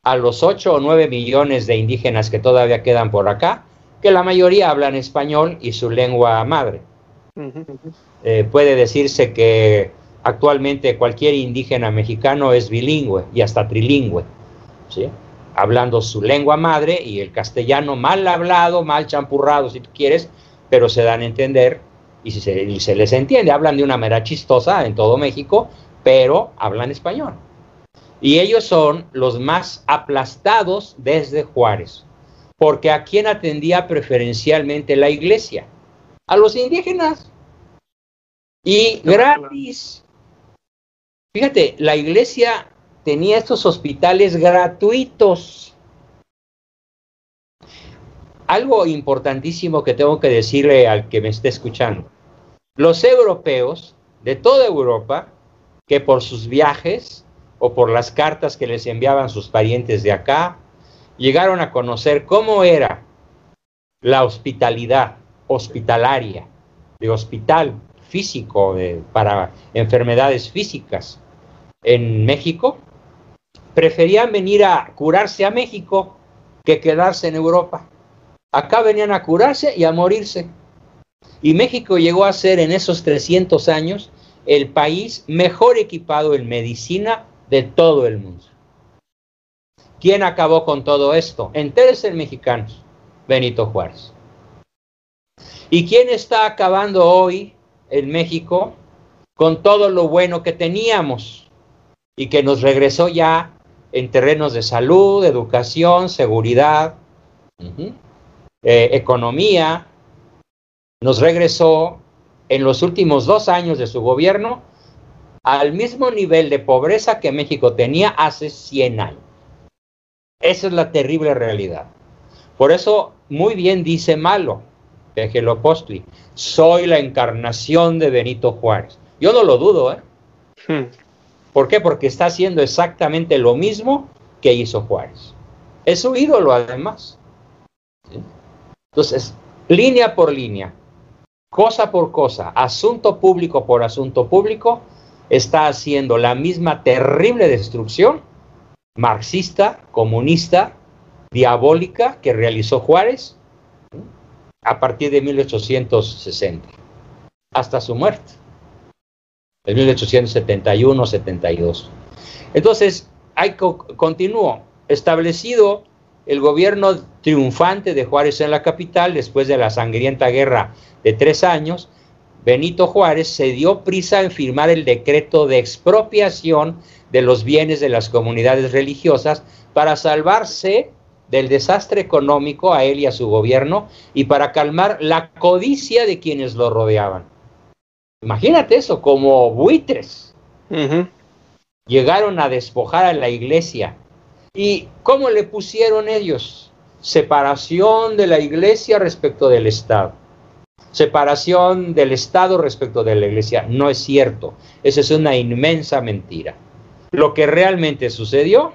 a los 8 o 9 millones de indígenas que todavía quedan por acá, que la mayoría hablan español y su lengua madre. Eh, puede decirse que Actualmente cualquier indígena mexicano es bilingüe y hasta trilingüe, ¿sí? hablando su lengua madre y el castellano mal hablado, mal champurrado si tú quieres, pero se dan a entender y se, se les entiende. Hablan de una manera chistosa en todo México, pero hablan español. Y ellos son los más aplastados desde Juárez, porque a quién atendía preferencialmente la iglesia? A los indígenas. Y gratis. Fíjate, la iglesia tenía estos hospitales gratuitos. Algo importantísimo que tengo que decirle al que me esté escuchando. Los europeos de toda Europa, que por sus viajes o por las cartas que les enviaban sus parientes de acá, llegaron a conocer cómo era la hospitalidad hospitalaria, de hospital físico, para enfermedades físicas en México, preferían venir a curarse a México que quedarse en Europa. Acá venían a curarse y a morirse. Y México llegó a ser en esos 300 años el país mejor equipado en medicina de todo el mundo. ¿Quién acabó con todo esto? Entérese mexicanos, Benito Juárez. ¿Y quién está acabando hoy en México con todo lo bueno que teníamos y que nos regresó ya en terrenos de salud, educación, seguridad, eh, economía, nos regresó en los últimos dos años de su gobierno al mismo nivel de pobreza que México tenía hace 100 años. Esa es la terrible realidad. Por eso, muy bien dice Malo, de soy la encarnación de Benito Juárez. Yo no lo dudo, ¿eh? Hmm. ¿Por qué? Porque está haciendo exactamente lo mismo que hizo Juárez. Es su ídolo, además. Entonces, línea por línea, cosa por cosa, asunto público por asunto público, está haciendo la misma terrible destrucción marxista, comunista, diabólica que realizó Juárez a partir de 1860, hasta su muerte, en 1871-72. Entonces, hay continúo, establecido el gobierno triunfante de Juárez en la capital, después de la sangrienta guerra de tres años, Benito Juárez se dio prisa en firmar el decreto de expropiación de los bienes de las comunidades religiosas para salvarse del desastre económico a él y a su gobierno y para calmar la codicia de quienes lo rodeaban. Imagínate eso, como buitres. Llegaron a despojar a la iglesia. ¿Y cómo le pusieron ellos? Separación de la iglesia respecto del Estado separación del Estado respecto de la Iglesia. No es cierto. Esa es una inmensa mentira. Lo que realmente sucedió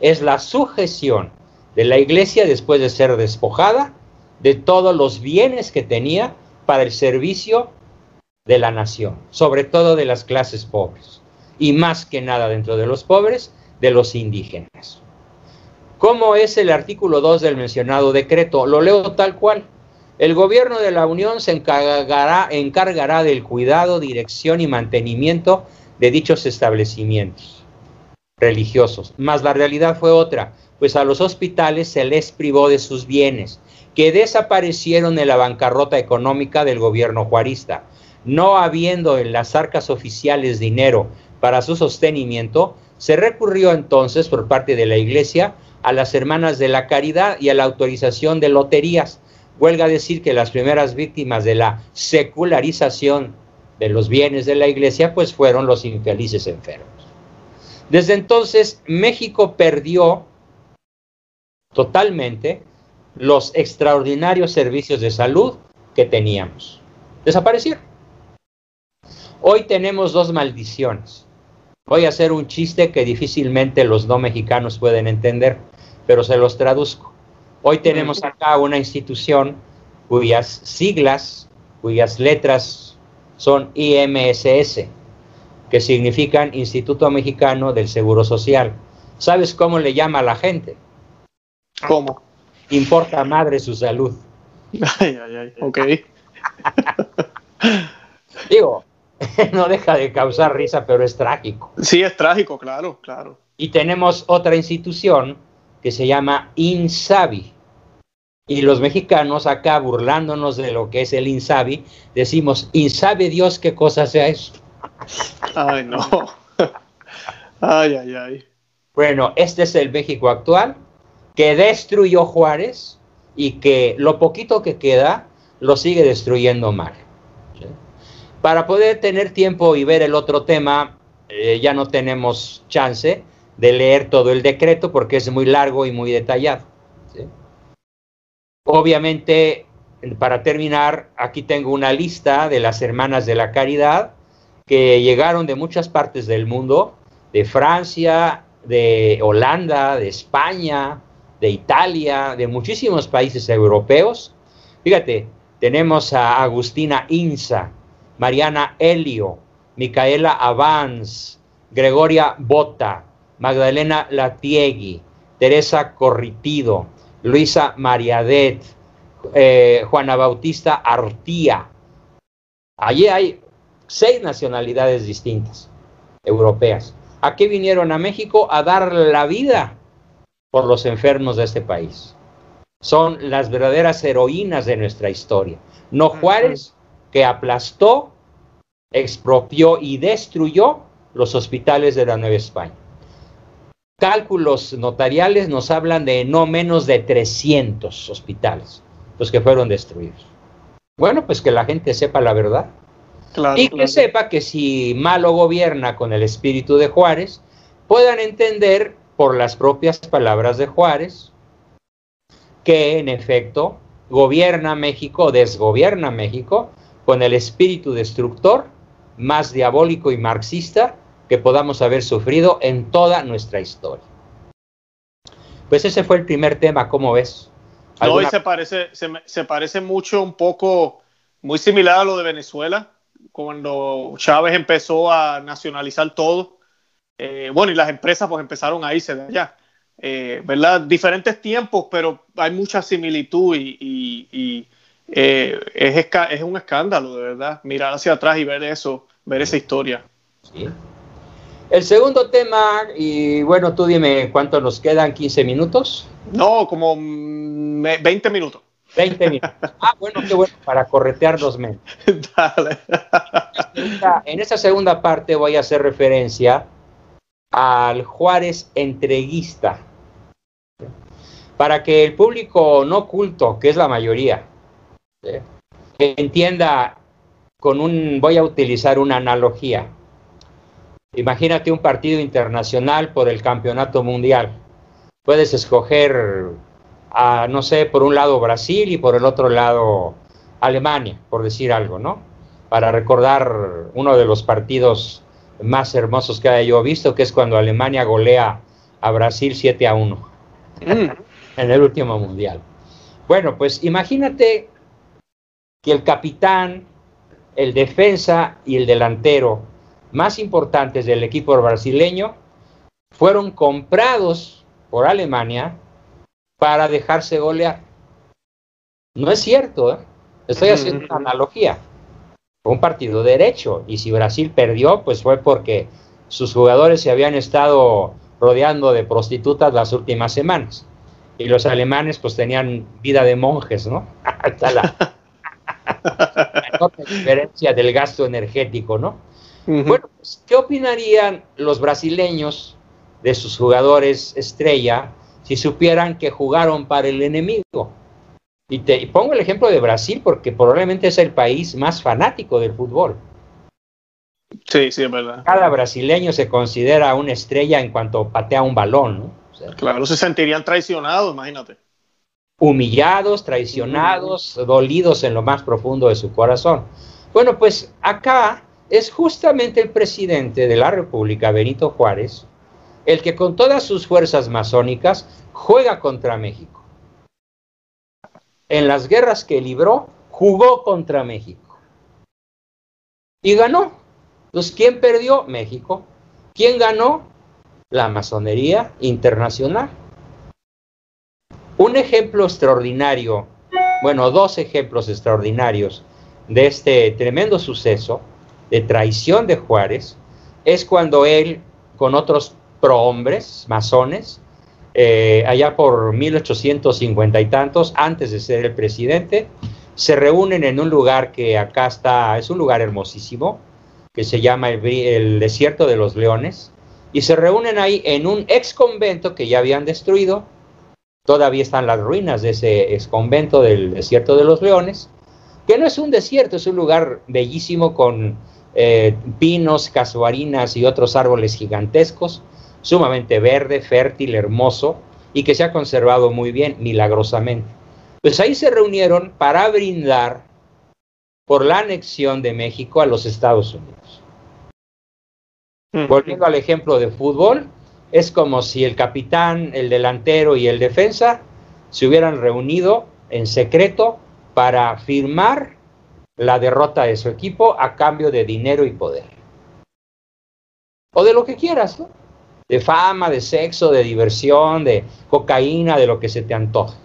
es la sujeción de la Iglesia después de ser despojada de todos los bienes que tenía para el servicio de la nación, sobre todo de las clases pobres, y más que nada dentro de los pobres, de los indígenas. ¿Cómo es el artículo 2 del mencionado decreto? Lo leo tal cual. El gobierno de la Unión se encargará, encargará del cuidado, dirección y mantenimiento de dichos establecimientos religiosos. Mas la realidad fue otra, pues a los hospitales se les privó de sus bienes, que desaparecieron en la bancarrota económica del gobierno juarista. No habiendo en las arcas oficiales dinero para su sostenimiento, se recurrió entonces por parte de la Iglesia a las hermanas de la caridad y a la autorización de loterías Huelga decir que las primeras víctimas de la secularización de los bienes de la iglesia, pues fueron los infelices enfermos. Desde entonces, México perdió totalmente los extraordinarios servicios de salud que teníamos. Desaparecieron. Hoy tenemos dos maldiciones. Voy a hacer un chiste que difícilmente los no mexicanos pueden entender, pero se los traduzco. Hoy tenemos acá una institución cuyas siglas, cuyas letras son IMSS, que significan Instituto Mexicano del Seguro Social. ¿Sabes cómo le llama a la gente? ¿Cómo? Importa madre su salud. Ay, ay, ay, ok. Digo, no deja de causar risa, pero es trágico. Sí, es trágico, claro, claro. Y tenemos otra institución que se llama INSABI. Y los mexicanos acá burlándonos de lo que es el INSABI, decimos, ¿insabe Dios qué cosa sea eso? Ay, no. Ay, ay, ay. Bueno, este es el México actual que destruyó Juárez y que lo poquito que queda lo sigue destruyendo mal. Para poder tener tiempo y ver el otro tema, eh, ya no tenemos chance, de leer todo el decreto porque es muy largo y muy detallado. Obviamente, para terminar, aquí tengo una lista de las hermanas de la caridad que llegaron de muchas partes del mundo, de Francia, de Holanda, de España, de Italia, de muchísimos países europeos. Fíjate, tenemos a Agustina Inza, Mariana Helio, Micaela Avance, Gregoria Bota, Magdalena Latiegui, Teresa Corritido, Luisa Mariadet, eh, Juana Bautista Artía. Allí hay seis nacionalidades distintas, europeas. ¿A qué vinieron a México? A dar la vida por los enfermos de este país. Son las verdaderas heroínas de nuestra historia. No Juárez, que aplastó, expropió y destruyó los hospitales de la Nueva España. Cálculos notariales nos hablan de no menos de 300 hospitales, los que fueron destruidos. Bueno, pues que la gente sepa la verdad. Y que sepa que si malo gobierna con el espíritu de Juárez, puedan entender por las propias palabras de Juárez que en efecto gobierna México, desgobierna México con el espíritu destructor más diabólico y marxista que podamos haber sufrido en toda nuestra historia. Pues ese fue el primer tema, ¿cómo ves? No, y se parece, se, parece mucho un poco, muy similar a lo de Venezuela, cuando Chávez empezó a nacionalizar todo. Eh, bueno, y las empresas pues empezaron a irse de allá. Eh, ¿Verdad? Diferentes tiempos, pero hay mucha similitud y, eh, es, es, un escándalo, de verdad, mirar hacia atrás y ver eso, ver esa historia. Sí. El segundo tema, y bueno, tú dime cuánto nos quedan, 15 minutos. No, como 20 minutos. 20 minutos. Ah, bueno, qué bueno, para corretearnos menos. Dale. En esta segunda parte voy a hacer referencia al Juárez entreguista. Para que el público no culto, que es la mayoría, entienda con un, voy a utilizar una analogía. Imagínate un partido internacional por el campeonato mundial. Puedes escoger, a, no sé, por un lado Brasil y por el otro lado Alemania, por decir algo, ¿no? Para recordar uno de los partidos más hermosos que haya yo visto, que es cuando Alemania golea a Brasil 7 a 1 mm. en el último mundial. Bueno, pues imagínate que el capitán, el defensa y el delantero más importantes del equipo brasileño fueron comprados por Alemania para dejarse golear. No es cierto, ¿eh? estoy haciendo una analogía. Fue un partido derecho y si Brasil perdió, pues fue porque sus jugadores se habían estado rodeando de prostitutas las últimas semanas. Y los alemanes pues tenían vida de monjes, ¿no? Hasta la, la diferencia del gasto energético, ¿no? Bueno, pues, ¿qué opinarían los brasileños de sus jugadores estrella si supieran que jugaron para el enemigo? Y te pongo el ejemplo de Brasil porque probablemente es el país más fanático del fútbol. Sí, sí, es verdad. Cada brasileño se considera una estrella en cuanto patea un balón, ¿no? claro, se sentirían traicionados, imagínate. Humillados, traicionados, dolidos en lo más profundo de su corazón. Bueno, pues acá es justamente el presidente de la República, Benito Juárez, el que con todas sus fuerzas masónicas juega contra México. En las guerras que libró, jugó contra México. Y ganó. Pues ¿quién perdió? México. ¿Quién ganó? La masonería internacional. Un ejemplo extraordinario, bueno, dos ejemplos extraordinarios de este tremendo suceso de traición de Juárez es cuando él, con otros prohombres, masones, eh, allá por 1850 y tantos, antes de ser el presidente, se reúnen en un lugar que acá está, es un lugar hermosísimo, que se llama el, Desierto de los Leones, y se reúnen ahí en un ex convento que ya habían destruido, todavía están las ruinas de ese ex convento del Desierto de los Leones, que no es un desierto, es un lugar bellísimo con eh, pinos, casuarinas y otros árboles gigantescos, sumamente verde, fértil, hermoso y que se ha conservado muy bien, milagrosamente. Pues ahí se reunieron para brindar por la anexión de México a los Estados Unidos. Volviendo al ejemplo de fútbol, es como si el capitán, el delantero y el defensa se hubieran reunido en secreto para firmar la derrota de su equipo a cambio de dinero y poder. O de lo que quieras, ¿no? De fama, de sexo, de diversión, de cocaína, de lo que se te antoje.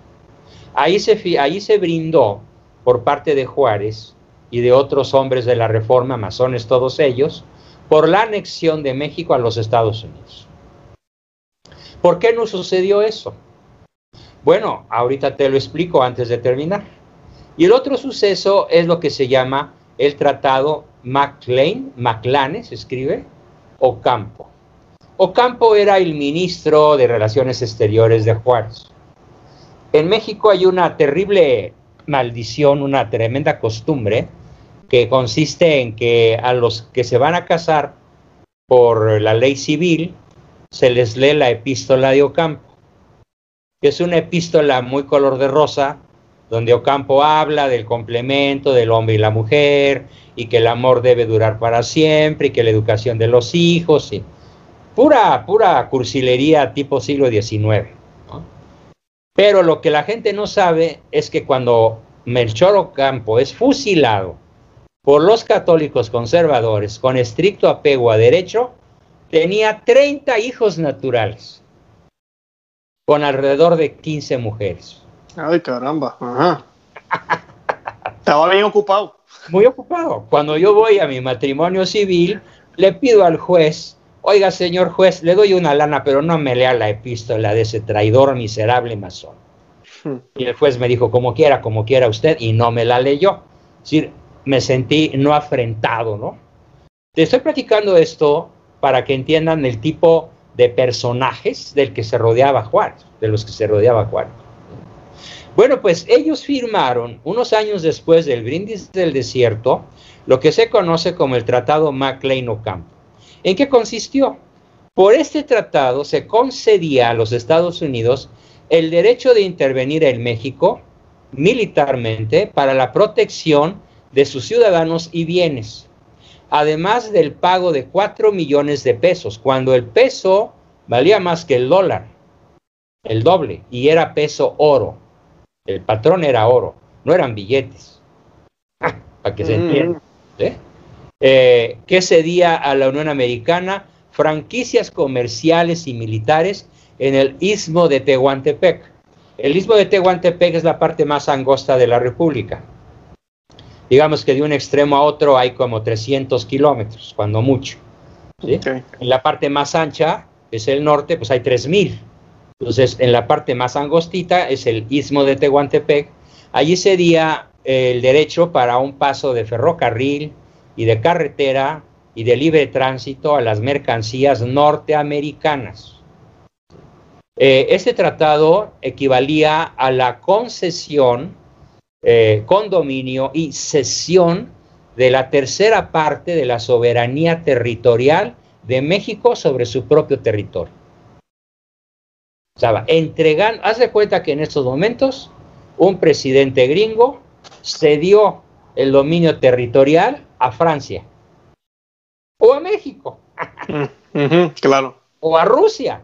Ahí se, ahí se brindó por parte de Juárez y de otros hombres de la Reforma, masones todos ellos, por la anexión de México a los Estados Unidos. ¿Por qué no sucedió eso? Bueno, ahorita te lo explico antes de terminar. Y el otro suceso es lo que se llama el Tratado MacLean, MacLane se escribe, Ocampo. Ocampo era el ministro de Relaciones Exteriores de Juárez. En México hay una terrible maldición, una tremenda costumbre que consiste en que a los que se van a casar por la ley civil se les lee la epístola de Ocampo, que es una epístola muy color de rosa, donde Ocampo habla del complemento del hombre y la mujer, y que el amor debe durar para siempre, y que la educación de los hijos, y pura, pura cursilería tipo siglo XIX. Pero lo que la gente no sabe es que cuando Melchor Ocampo es fusilado por los católicos conservadores con estricto apego a derecho, tenía 30 hijos naturales, con alrededor de 15 mujeres. Ay, caramba. Ajá. Estaba bien ocupado. Muy ocupado. Cuando yo voy a mi matrimonio civil, le pido al juez, oiga, señor juez, le doy una lana, pero no me lea la epístola de ese traidor miserable masón. Hmm. Y el juez me dijo, como quiera, como quiera usted, y no me la leyó. Es decir, me sentí no afrentado, ¿no? Te estoy platicando esto para que entiendan el tipo de personajes del que se rodeaba Juárez, de los que se rodeaba Juárez. Bueno, pues ellos firmaron, unos años después del brindis del desierto, lo que se conoce como el Tratado MacLean-Ocampo. ¿En qué consistió? Por este tratado se concedía a los Estados Unidos el derecho de intervenir en México militarmente para la protección de sus ciudadanos y bienes, además del pago de 4 millones de pesos, cuando el peso valía más que el dólar, el doble, y era peso oro. El patrón era oro, no eran billetes. Para que se mm. entienda. ¿eh? Eh, que cedía a la Unión Americana franquicias comerciales y militares en el istmo de Tehuantepec. El istmo de Tehuantepec es la parte más angosta de la República. Digamos que de un extremo a otro hay como 300 kilómetros, cuando mucho. En la parte más ancha, que es el norte, pues hay 3000. Entonces, en la parte más angostita es el istmo de Tehuantepec. Allí sería el derecho para un paso de ferrocarril y de carretera y de libre tránsito a las mercancías norteamericanas. Eh, este tratado equivalía a la concesión, eh, condominio y cesión de la tercera parte de la soberanía territorial de México sobre su propio territorio. O sea, entregando, haz de cuenta que en estos momentos un presidente gringo cedió el dominio territorial a Francia o a México. Claro. O a Rusia,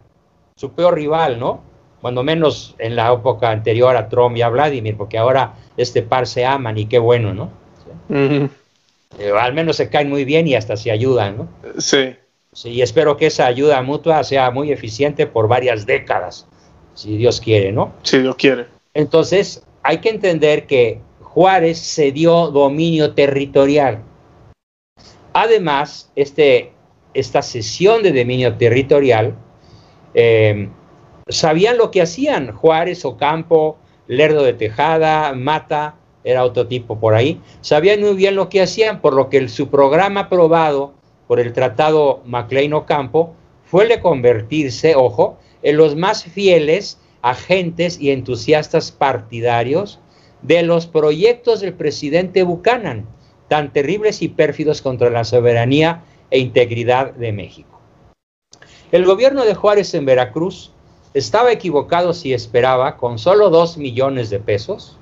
su peor rival, ¿no? Cuando menos en la época anterior a Trump y a Vladimir, porque ahora este par se aman y qué bueno, ¿no? Eh, al menos se caen muy bien y hasta se ayudan, ¿no? Sí. Sí, espero que esa ayuda mutua sea muy eficiente por varias décadas, si Dios quiere, ¿no? Si Dios quiere. Entonces, hay que entender que Juárez cedió dominio territorial. Además, este, esta cesión de dominio territorial, eh, sabían lo que hacían Juárez, Ocampo, Lerdo de Tejada, Mata, era otro tipo por ahí, sabían muy bien lo que hacían, por lo que su programa aprobado por el Tratado MacLean-Ocampo fue el de convertirse, ojo, en los más fieles agentes y entusiastas partidarios de los proyectos del presidente Buchanan, tan terribles y pérfidos contra la soberanía e integridad de México. El gobierno de Juárez en Veracruz estaba equivocado si esperaba, con solo dos millones de pesos,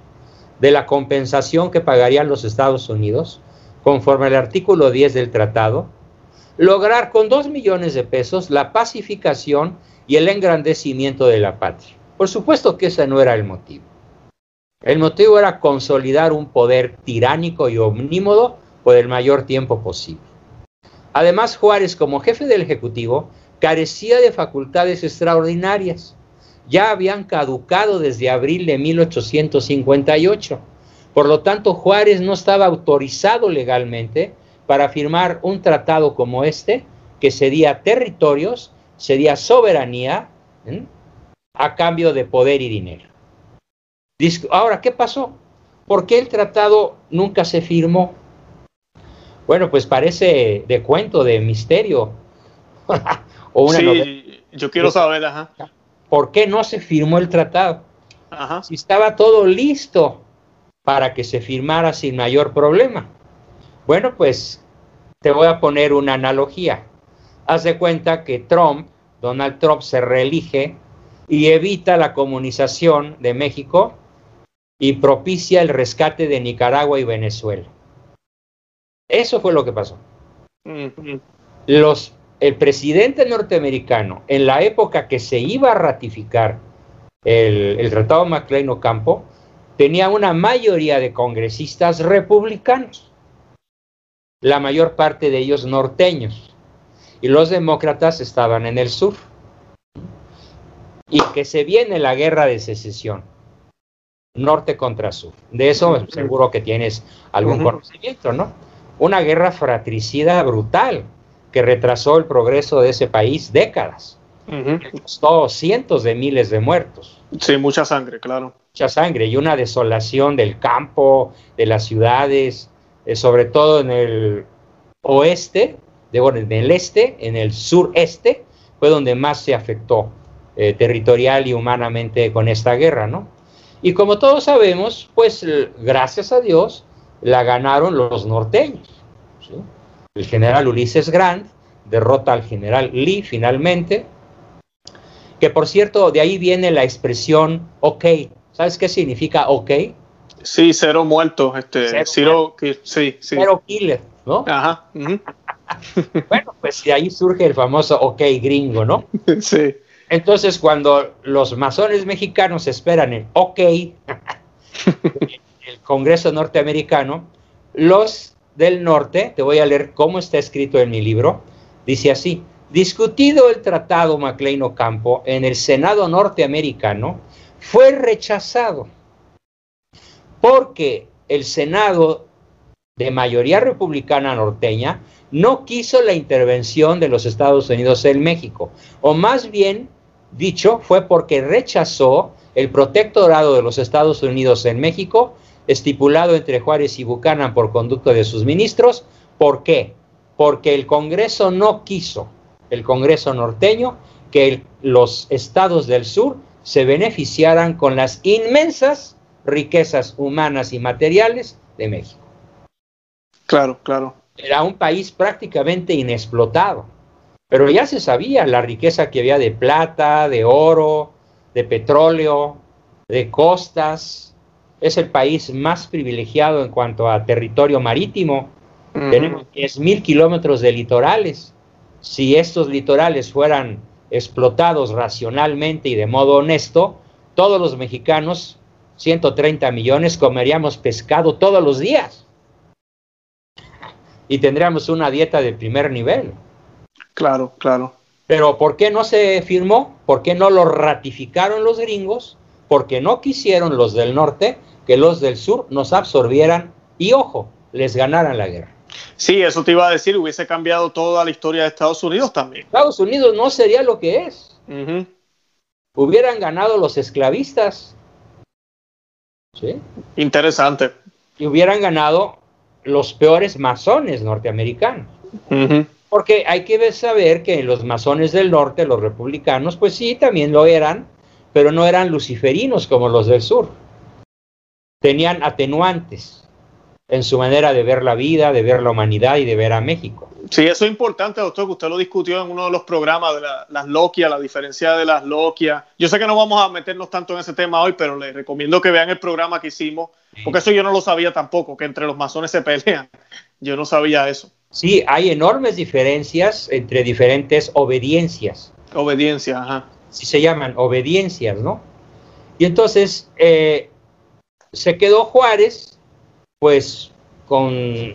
de la compensación que pagarían los Estados Unidos, conforme al artículo 10 del tratado, lograr con dos millones de pesos la pacificación y el engrandecimiento de la patria. Por supuesto que ese no era el motivo. El motivo era consolidar un poder tiránico y omnímodo por el mayor tiempo posible. Además, Juárez, como jefe del Ejecutivo, carecía de facultades extraordinarias. Ya habían caducado desde abril de 1858. Por lo tanto, Juárez no estaba autorizado legalmente para firmar un tratado como este, que cedía territorios, cedía soberanía a cambio de poder y dinero. Ahora, ¿qué pasó? ¿Por qué el tratado nunca se firmó? Bueno, pues parece de cuento, de misterio. sí, yo quiero saber, ajá. ¿Por qué no se firmó el tratado? Si estaba todo listo para que se firmara sin mayor problema. Bueno, pues te voy a poner una analogía. Haz de cuenta que Trump, Donald Trump, se reelige y evita la comunización de México y propicia el rescate de Nicaragua y Venezuela. Eso fue lo que pasó. Los, el presidente norteamericano, en la época que se iba a ratificar el, el Tratado MacLean Ocampo, tenía una mayoría de congresistas republicanos, la mayor parte de ellos norteños, y los demócratas estaban en el sur. Y que se viene la guerra de secesión norte contra sur. De eso seguro que tienes algún conocimiento, ¿no? Una guerra fratricida brutal que retrasó el progreso de ese país décadas. Costó cientos de miles de muertos. Sí, mucha sangre, claro. Mucha sangre y una desolación del campo, de las ciudades, eh, sobre todo en el oeste, de, bueno, en el este, en el sureste, fue donde más se afectó eh, territorial y humanamente con esta guerra, ¿no? Y como todos sabemos, pues gracias a Dios la ganaron los norteños. El general Ulises Grant derrota al general Lee finalmente, que por cierto, de ahí viene la expresión ok. ¿Sabes qué significa ok? Sí, cero muertos, este, cero, sí, sí. cero killer, ¿no? Ajá. bueno, pues de ahí surge el famoso ok gringo, ¿no? sí. Entonces, cuando los masones mexicanos esperan el OK, el Congreso norteamericano, los del norte, te voy a leer cómo está escrito en mi libro, dice así, discutido el tratado MacLean Ocampo en el Senado norteamericano, fue rechazado porque el Senado de mayoría republicana norteña no quiso la intervención de los Estados Unidos en México, o más bien dicho fue porque rechazó el protectorado de los Estados Unidos en México, estipulado entre Juárez y Buchanan por conducto de sus ministros. ¿Por qué? Porque el Congreso no quiso, el Congreso norteño, que los estados del sur se beneficiaran con las inmensas riquezas humanas y materiales de México. Claro, claro. Era un país prácticamente inexplotado. Pero ya se sabía la riqueza que había de plata, de oro, de petróleo, de costas. Es el país más privilegiado en cuanto a territorio marítimo. Tenemos 10.000 kilómetros de litorales. Si estos litorales fueran explotados racionalmente y de modo honesto, todos los mexicanos, 130 millones, comeríamos pescado todos los días. Y tendríamos una dieta de primer nivel. Claro, claro. Pero ¿por qué no se firmó? ¿Por qué no lo ratificaron los gringos? Porque no quisieron los del norte que los del sur nos absorbieran y, ojo, les ganaran la guerra. Sí, eso te iba a decir, hubiese cambiado toda la historia de Estados Unidos también. Estados Unidos no sería lo que es. Hubieran ganado los esclavistas. ¿Sí? Interesante. Y hubieran ganado los peores masones norteamericanos. Porque hay que saber que los masones del norte, los republicanos, pues sí, también lo eran, pero no eran luciferinos como los del sur. Tenían atenuantes en su manera de ver la vida, de ver la humanidad y de ver a México. Sí, eso es importante, doctor, que usted lo discutió en uno de los programas de las loquias, la diferencia de las loquias. Yo sé que no vamos a meternos tanto en ese tema hoy, pero les recomiendo que vean el programa que hicimos, porque eso yo no lo sabía tampoco, que entre los masones se pelean. Yo no sabía eso. Sí, hay enormes diferencias entre diferentes obediencias. Obediencia, ajá. Sí se llaman obediencias, ¿no? Y entonces eh, se quedó Juárez, pues, con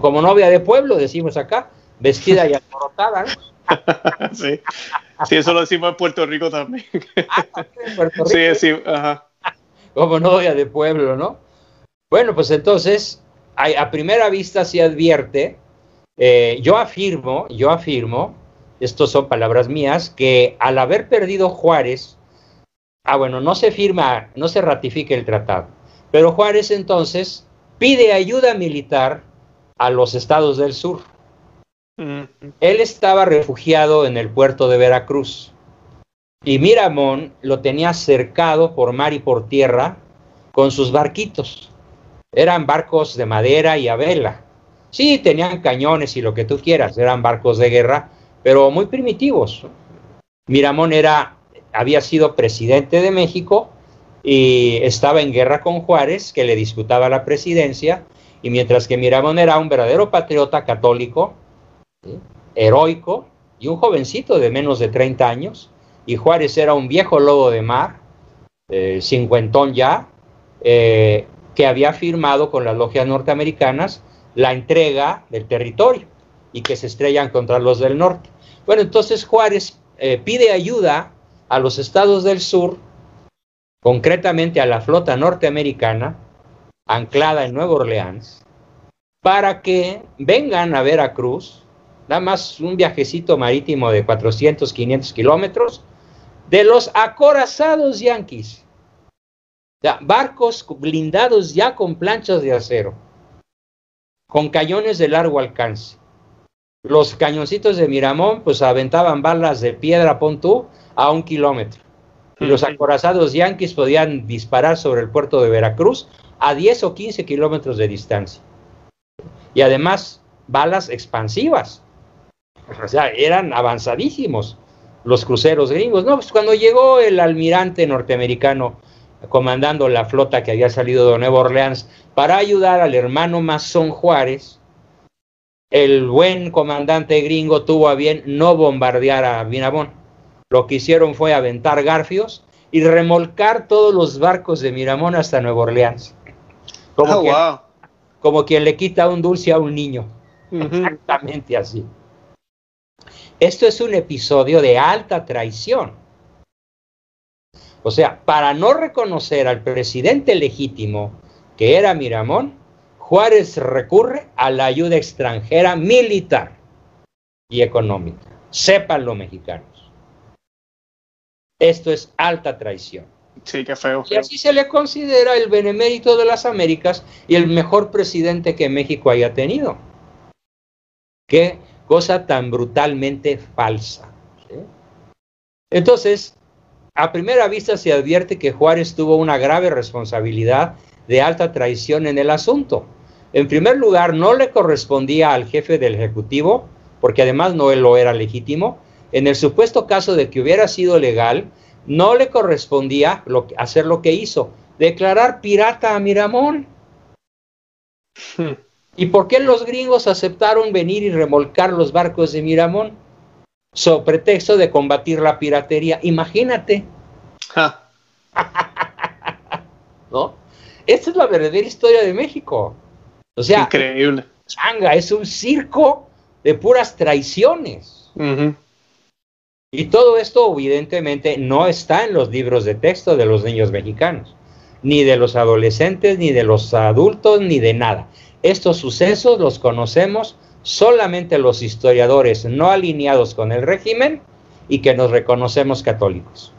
como novia de pueblo, decimos acá, vestida y alborotada, ¿no? sí. sí, eso lo decimos en Puerto Rico también. Ah, Puerto Rico. Sí, sí, ajá. Como novia de pueblo, ¿no? Bueno, pues entonces a primera vista se advierte, eh, yo afirmo, yo afirmo estas son palabras mías, que al haber perdido Juárez, ah bueno, no se firma, no se ratifica el tratado, pero Juárez entonces pide ayuda militar a los estados del sur. Mm. Él estaba refugiado en el puerto de Veracruz y Miramón lo tenía cercado por mar y por tierra con sus barquitos. Eran barcos de madera y a vela. Sí, tenían cañones y lo que tú quieras, eran barcos de guerra, pero muy primitivos. Miramón era, había sido presidente de México y estaba en guerra con Juárez, que le disputaba la presidencia, y mientras que Miramón era un verdadero patriota católico, heroico, y un jovencito de menos de 30 años, y Juárez era un viejo lobo de mar, eh, cincuentón ya, eh, que había firmado con las logias norteamericanas la entrega del territorio y que se estrellan contra los del norte. Bueno, entonces Juárez eh, pide ayuda a los estados del sur, concretamente a la flota norteamericana, anclada en Nueva Orleans, para que vengan a Veracruz, nada más un viajecito marítimo de 400, 500 kilómetros, de los acorazados yanquis. Barcos blindados ya con planchas de acero, con cañones de largo alcance. Los cañoncitos de Miramón, pues aventaban balas de piedra, pontú, a un kilómetro. Y los acorazados yanquis podían disparar sobre el puerto de Veracruz a 10 o 15 kilómetros de distancia. Y además, balas expansivas. O sea, eran avanzadísimos los cruceros gringos. No, pues cuando llegó el almirante norteamericano comandando la flota que había salido de Nueva Orleans para ayudar al hermano masón Juárez, el buen comandante gringo tuvo a bien no bombardear a Miramón. Lo que hicieron fue aventar garfios y remolcar todos los barcos de Miramón hasta Nueva Orleans. Como, oh, quien, como quien le quita un dulce a un niño. Exactamente así. Esto es un episodio de alta traición. O sea, para no reconocer al presidente legítimo que era Miramón, Juárez recurre a la ayuda extranjera militar y económica. Sepan los mexicanos. Esto es alta traición. Sí, qué feo, Y así se le considera el benemérito de las Américas y el mejor presidente que México haya tenido. Qué cosa tan brutalmente falsa. Entonces, a primera vista se advierte que Juárez tuvo una grave responsabilidad de alta traición en el asunto. En primer lugar, no le correspondía al jefe del Ejecutivo, porque además no lo era legítimo. En el supuesto caso de que hubiera sido legal, no le correspondía hacer lo que hizo, declarar pirata a Miramón. Hmm. ¿Y por qué los gringos aceptaron venir y remolcar los barcos de Miramón? So pretexto de combatir la piratería. Imagínate. ¿No? Esta es la verdadera historia de México. O sea, increíble. Changa, es un circo de puras traiciones. Y todo esto, evidentemente, no está en los libros de texto de los niños mexicanos, ni de los adolescentes, ni de los adultos, ni de nada. Estos sucesos los conocemos solamente los historiadores no alineados con el régimen y que nos reconocemos católicos.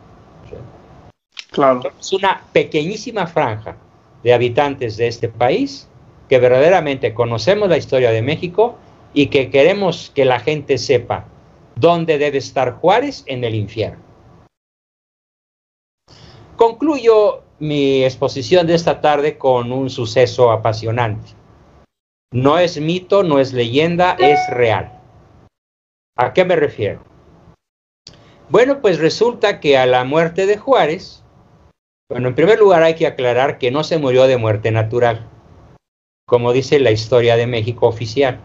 Claro. Es una pequeñísima franja de habitantes de este país que verdaderamente conocemos la historia de México y que queremos que la gente sepa dónde debe estar Juárez en el infierno. Concluyo mi exposición de esta tarde con un suceso apasionante. No es mito, no es leyenda, es real. ¿A qué me refiero? Bueno, pues resulta que a la muerte de Juárez, bueno, en primer lugar hay que aclarar que no se murió de muerte natural, como dice la historia de México oficial.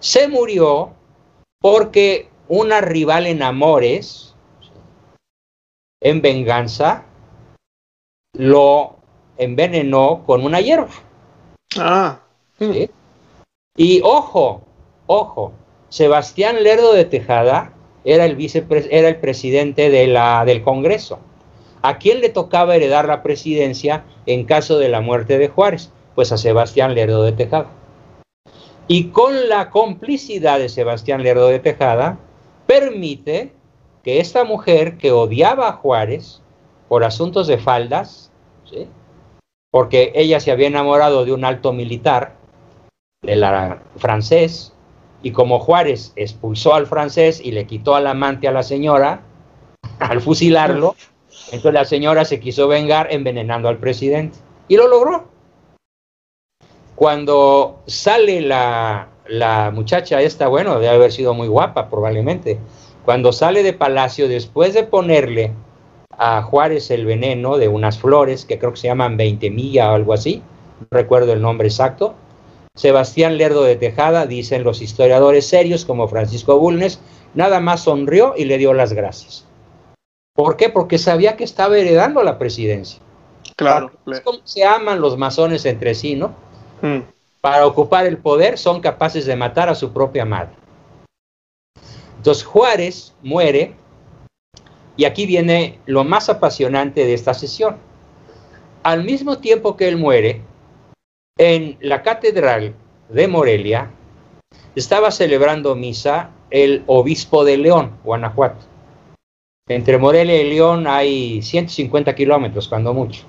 Se murió porque una rival en amores, en venganza, lo envenenó con una hierba. Ah. ¿Sí? Y ojo, ojo, Sebastián Lerdo de Tejada era el, era el presidente de la, del Congreso. ¿A quién le tocaba heredar la presidencia en caso de la muerte de Juárez? Pues a Sebastián Lerdo de Tejada. Y con la complicidad de Sebastián Lerdo de Tejada, permite que esta mujer que odiaba a Juárez por asuntos de faldas, porque ella se había enamorado de un alto militar, de la francés, y como Juárez expulsó al francés y le quitó al amante a la señora, al fusilarlo, entonces la señora se quiso vengar envenenando al presidente. Y lo logró. Cuando sale la, la muchacha esta, bueno, debe haber sido muy guapa probablemente, cuando sale de palacio, después de ponerle a Juárez el veneno de unas flores que creo que se llaman 20 milla o algo así, no recuerdo el nombre exacto, Sebastián Lerdo de Tejada, dicen los historiadores serios como Francisco Bulnes, nada más sonrió y le dio las gracias. ¿Por qué? Porque sabía que estaba heredando la presidencia. Claro. Es como se aman los masones entre sí, ¿no? Mm. Para ocupar el poder son capaces de matar a su propia madre. Entonces Juárez muere y aquí viene lo más apasionante de esta sesión. Al mismo tiempo que él muere, en la catedral de Morelia estaba celebrando misa el obispo de León, Guanajuato. Entre Morelia y León hay 150 kilómetros, cuando mucho.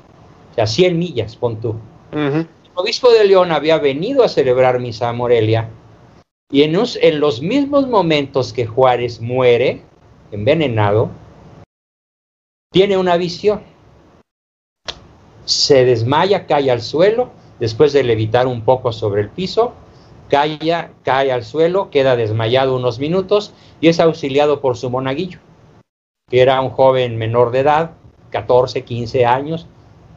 O sea, 100 millas, pon tú. El obispo de León había venido a celebrar misa a Morelia y en, en los mismos momentos que Juárez muere, envenenado, tiene una visión. Se desmaya, cae al suelo, después de levitar un poco sobre el piso, cae, cae al suelo, queda desmayado unos minutos y es auxiliado por su monaguillo, que era un joven menor de edad, 14, 15 años,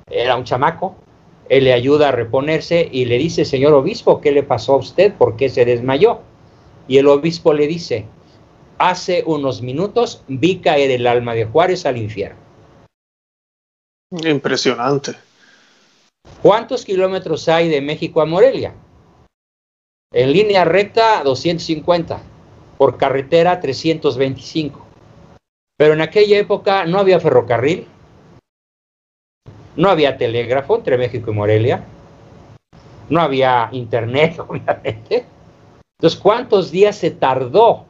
era un chamaco, él le ayuda a reponerse y le dice, señor obispo, ¿qué le pasó a usted? ¿Por qué se desmayó? Y el obispo le dice, hace unos minutos vi caer el alma de Juárez al infierno. Impresionante. ¿Cuántos kilómetros hay de México a Morelia? En línea recta 250, por carretera 325. Pero en aquella época no había ferrocarril, no había telégrafo entre México y Morelia. No había internet, obviamente. Entonces, ¿cuántos días se tardó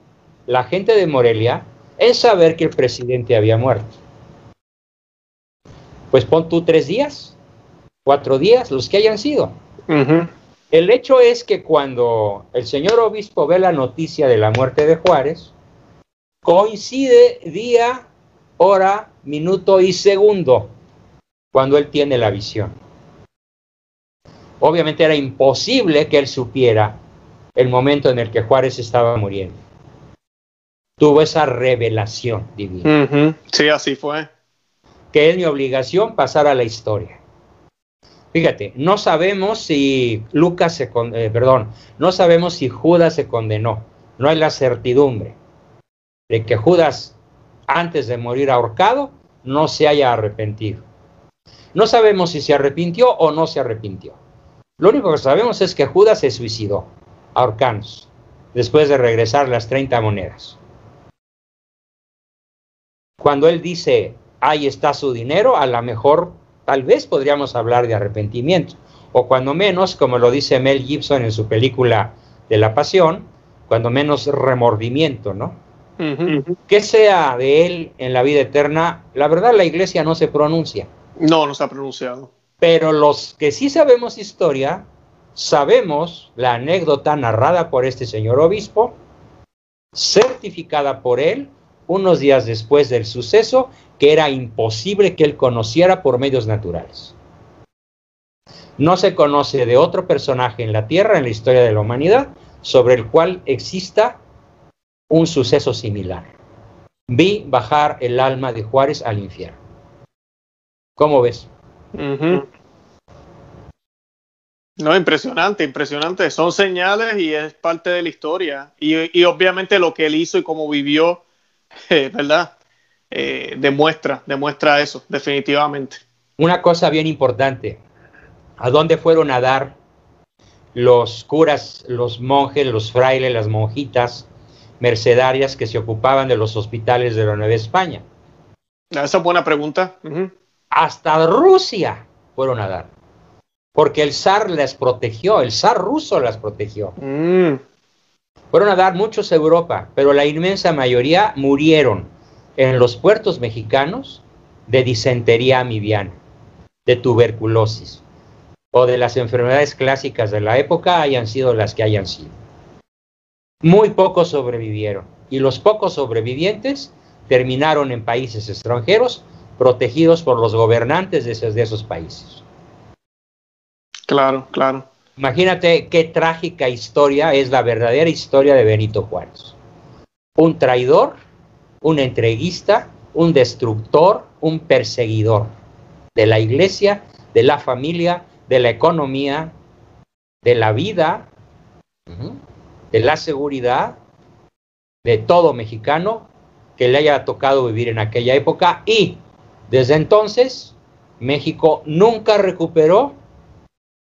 la gente de Morelia en saber que el presidente había muerto? Pues pon tú tres días, cuatro días, los que hayan sido. El hecho es que cuando el señor obispo ve la noticia de la muerte de Juárez, coincide día, hora, minuto y segundo cuando él tiene la visión. Obviamente era imposible que él supiera el momento en el que Juárez estaba muriendo. Tuvo esa revelación divina. Sí, así fue. Que es mi obligación pasar a la historia. Fíjate, no sabemos si Lucas se eh, perdón, no sabemos si Judas se condenó. No hay la certidumbre de que Judas antes de morir ahorcado no se haya arrepentido. No sabemos si se arrepintió o no se arrepintió. Lo único que sabemos es que Judas se suicidó, ahorcanos, después de regresar las 30 monedas. Cuando él dice, ahí está su dinero, a lo mejor tal vez podríamos hablar de arrepentimiento. O cuando menos, como lo dice Mel Gibson en su película de la pasión, cuando menos remordimiento, ¿no? Que sea de él en la vida eterna, la verdad la iglesia no se pronuncia. No, no se ha pronunciado. Pero los que sí sabemos historia, sabemos la anécdota narrada por este señor obispo, certificada por él unos días después del suceso, que era imposible que él conociera por medios naturales. No se conoce de otro personaje en la Tierra, en la historia de la humanidad, sobre el cual exista un suceso similar. Vi bajar el alma de Juárez al infierno. ¿Cómo ves? No, impresionante, impresionante. Son señales y es parte de la historia. Y, obviamente lo que él hizo y cómo vivió, eh, ¿verdad? Eh, demuestra, demuestra eso, definitivamente. Una cosa bien importante. ¿A dónde fueron a dar los curas, los monjes, los frailes, las monjitas mercedarias que se ocupaban de los hospitales de la Nueva España? Ah, esa es buena pregunta hasta Rusia fueron a dar. Porque el zar las protegió, el zar ruso las protegió. Mm. Fueron a dar muchos a Europa, pero la inmensa mayoría murieron en los puertos mexicanos de disentería amibiana, de tuberculosis o de las enfermedades clásicas de la época hayan sido las que hayan sido. Muy pocos sobrevivieron y los pocos sobrevivientes terminaron en países extranjeros protegidos por los gobernantes de esos, de esos países. Claro, claro. Imagínate qué trágica historia es la verdadera historia de Benito Juárez. Un traidor, un entreguista, un destructor, un perseguidor de la iglesia, de la familia, de la economía, de la vida, de la seguridad, de todo mexicano que le haya tocado vivir en aquella época y desde entonces México nunca recuperó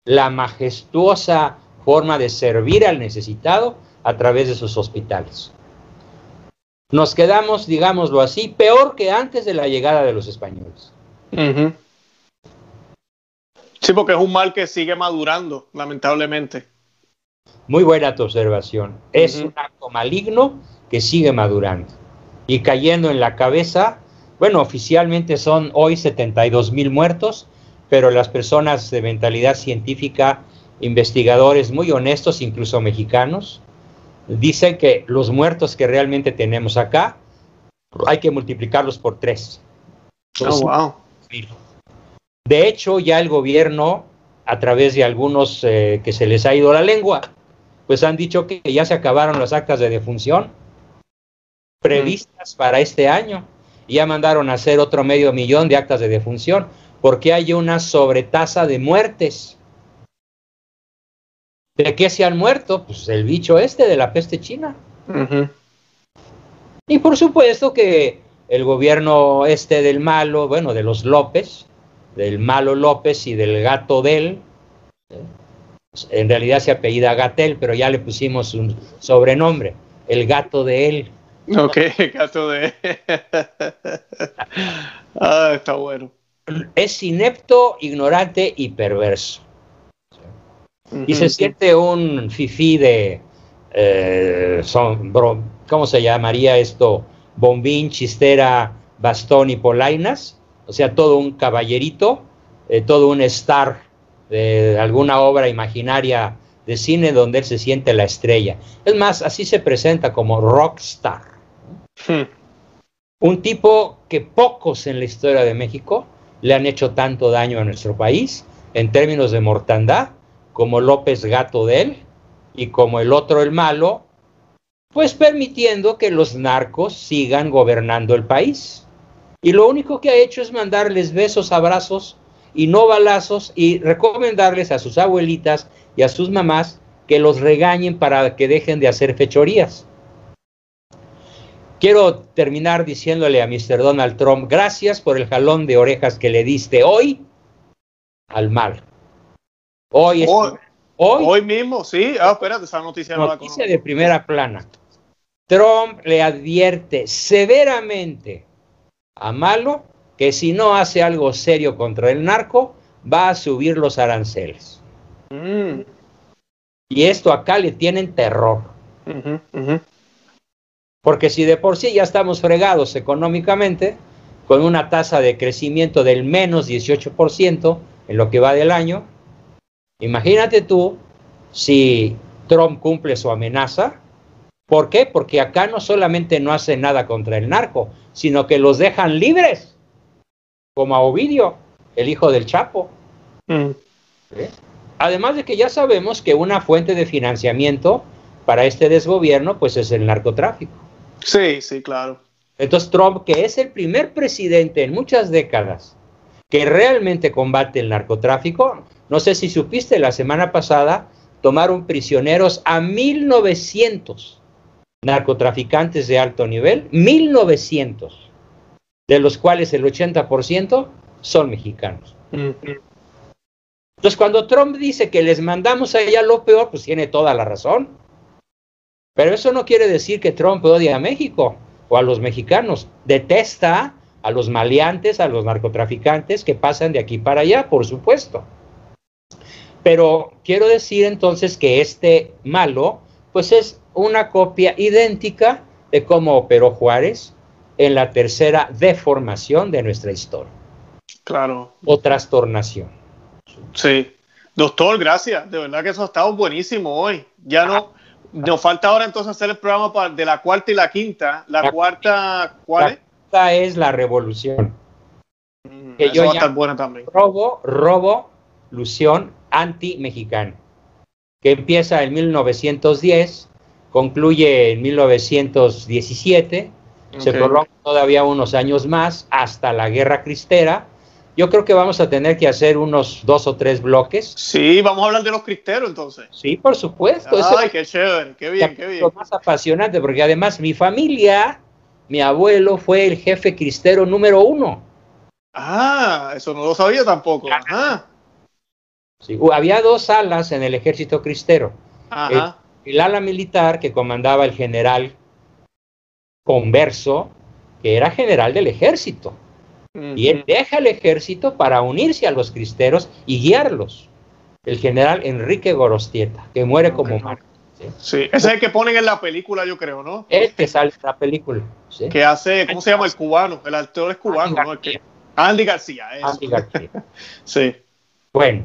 la majestuosa forma de servir al necesitado a través de sus hospitales. Nos quedamos, digámoslo así, peor que antes de la llegada de los españoles. Sí, porque es un mal que sigue madurando, lamentablemente. Muy buena tu observación. Es un acto maligno que sigue madurando y cayendo en la cabeza. Bueno, oficialmente son hoy 72 mil muertos, pero las personas de mentalidad científica, investigadores muy honestos, incluso mexicanos, dicen que los muertos que realmente tenemos acá hay que multiplicarlos por tres. Oh, wow. De hecho, ya el gobierno, a través de algunos eh, que se les ha ido la lengua, pues han dicho que ya se acabaron las actas de defunción previstas para este año. Y ya mandaron a hacer otro medio millón de actas de defunción porque hay una sobretasa de muertes. ¿De qué se han muerto? Pues el bicho este de la peste china. Y por supuesto que el gobierno este del malo, bueno, de los López, del malo López y del gato del, en realidad se apellida Gatel, pero ya le pusimos un sobrenombre, el gato de él. Ok, gato de él. ah, está bueno es inepto, ignorante y perverso. Y se siente un fifí de, eh, ¿cómo se llamaría esto? Bombín, chistera, bastón y polainas. O sea, todo un caballerito, eh, todo un star de alguna obra imaginaria de cine donde él se siente la estrella. Es más, así se presenta como rockstar. Hmm. Un tipo que pocos en la historia de México le han hecho tanto daño a nuestro país en términos de mortandad, como López Gato de él y como el otro el malo, pues permitiendo que los narcos sigan gobernando el país. Y lo único que ha hecho es mandarles besos, abrazos y no balazos y recomendarles a sus abuelitas y a sus mamás que los regañen para que dejen de hacer fechorías. Quiero terminar diciéndole a Mr. Donald Trump, gracias por el jalón de orejas que le diste hoy al mal. Hoy, hoy, mismo, sí. Ah, espérate, esa noticia, no noticia de primera plana. Trump le advierte severamente a Malo que si no hace algo serio contra el narco, va a subir los aranceles. Mm. Y esto acá le tienen terror. Porque si de por sí ya estamos fregados económicamente, con una tasa de crecimiento del menos 18% en lo que va del año, imagínate tú si Trump cumple su amenaza. ¿Por qué? Porque acá no solamente no hace nada contra el narco, sino que los dejan libres, como a Ovidio, el hijo del Chapo. Mm. ¿Eh? Además de que ya sabemos que una fuente de financiamiento para este desgobierno pues es el narcotráfico. Sí, sí, claro. Entonces Trump, que es el primer presidente en muchas décadas que realmente combate el narcotráfico, no sé si supiste la semana pasada, tomaron prisioneros a 1900 narcotraficantes de alto nivel, 1900, de los cuales el 80% son mexicanos. Entonces, cuando Trump dice que les mandamos allá lo peor, pues tiene toda la razón. Pero eso no quiere decir que Trump odia a México o a los mexicanos. Detesta a los maleantes, a los narcotraficantes que pasan de aquí para allá, por supuesto. Pero quiero decir entonces que este malo, pues es una copia idéntica de cómo operó Juárez en la tercera deformación de nuestra historia. Claro. O trastornación. Sí. Doctor, gracias. De verdad que eso ha estado buenísimo hoy. Ya no, nos falta ahora entonces hacer el programa de la cuarta y la quinta. La, cuarta, ¿cuál es? La cuarta es la revolución. Mm, que yo va a estar buena también. Robo, robo, ilusión anti-mexicano. Que empieza en 1910, concluye en 1917, se prolonga todavía unos años más hasta la Guerra Cristera yo creo que vamos a tener que hacer unos dos o tres bloques. Sí, vamos a hablar de los cristeros entonces. Sí, por supuesto. Ay, qué chévere, qué bien, qué bien. Lo más apasionante, porque además mi familia, mi abuelo fue el jefe cristero número uno. Ah, eso no lo sabía tampoco. Ajá. Sí, había dos alas en el ejército cristero. Ajá. El, el ala militar que comandaba el general Converso, que era general del ejército. Y él deja el ejército para unirse a los cristeros y guiarlos. El general Enrique Gorostieta, que muere como mártir. ¿sí? ese es el que ponen en la película, yo creo, ¿no? Este sale en la película. Que hace, ¿cómo se llama el cubano? El actor es cubano, Andy ¿no? García. Andy García. Andy García. sí. Bueno,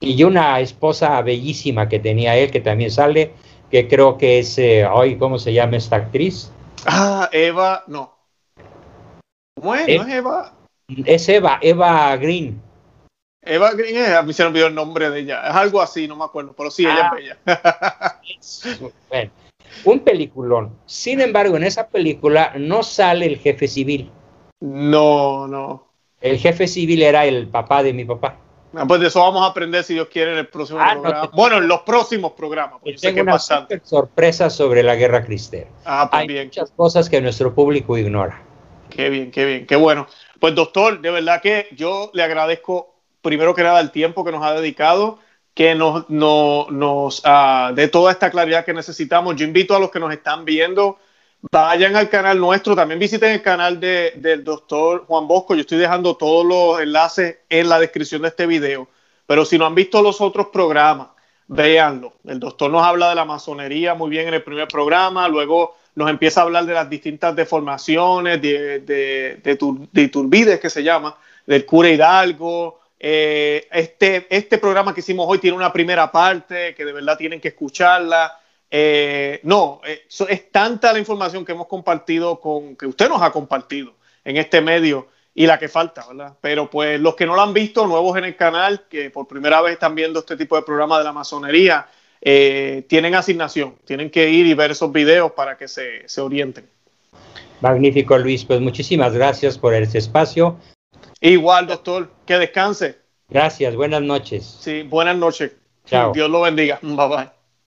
y una esposa bellísima que tenía él, que también sale, que creo que es, hoy, eh, ¿cómo se llama esta actriz? Ah, Eva, no. ¿Cómo es? ¿No es Eva? Es Eva, Eva Green. Eva Green, a mí se me olvidó el nombre de ella. Es algo así, no me acuerdo, pero sí, ella es ah. bella. bueno, un peliculón. Sin embargo, en esa película no sale el jefe civil. No, no. El jefe civil era el papá de mi papá. Ah, pues de eso vamos a aprender si Dios quiere en el próximo ah, programa. bueno, en los próximos programas. tengo una sorpresa sobre la guerra cristera. Ah, pues Hay bien. muchas cosas que nuestro público ignora. Qué bien, qué bien, qué bueno. Pues doctor, de verdad que yo le agradezco primero que nada el tiempo que nos ha dedicado, que nos, nos uh, dé toda esta claridad que necesitamos. Yo invito a los que nos están viendo, vayan al canal nuestro, también visiten el canal de, del doctor Juan Bosco. Yo estoy dejando todos los enlaces en la descripción de este video. Pero si no han visto los otros programas, véanlo. El doctor nos habla de la masonería muy bien en el primer programa, luego nos empieza a hablar de las distintas deformaciones, de, de, de, que se llama, del cura Hidalgo. Eh, este, este programa que hicimos hoy tiene una primera parte que de verdad tienen que escucharla. Eh, no, eh, es tanta la información que hemos compartido con, que usted nos ha compartido en este medio y la que falta, ¿verdad? Pero pues los que no lo han visto, nuevos en el canal, que por primera vez están viendo este tipo de programa de la masonería, eh, tienen asignación, tienen que ir y ver esos videos para que se, se orienten. Magnífico, Luis. Pues muchísimas gracias por este espacio. Igual, doctor. Que descanse. Gracias. Buenas noches. Sí, buenas noches. Chao. Dios lo bendiga. Bye bye.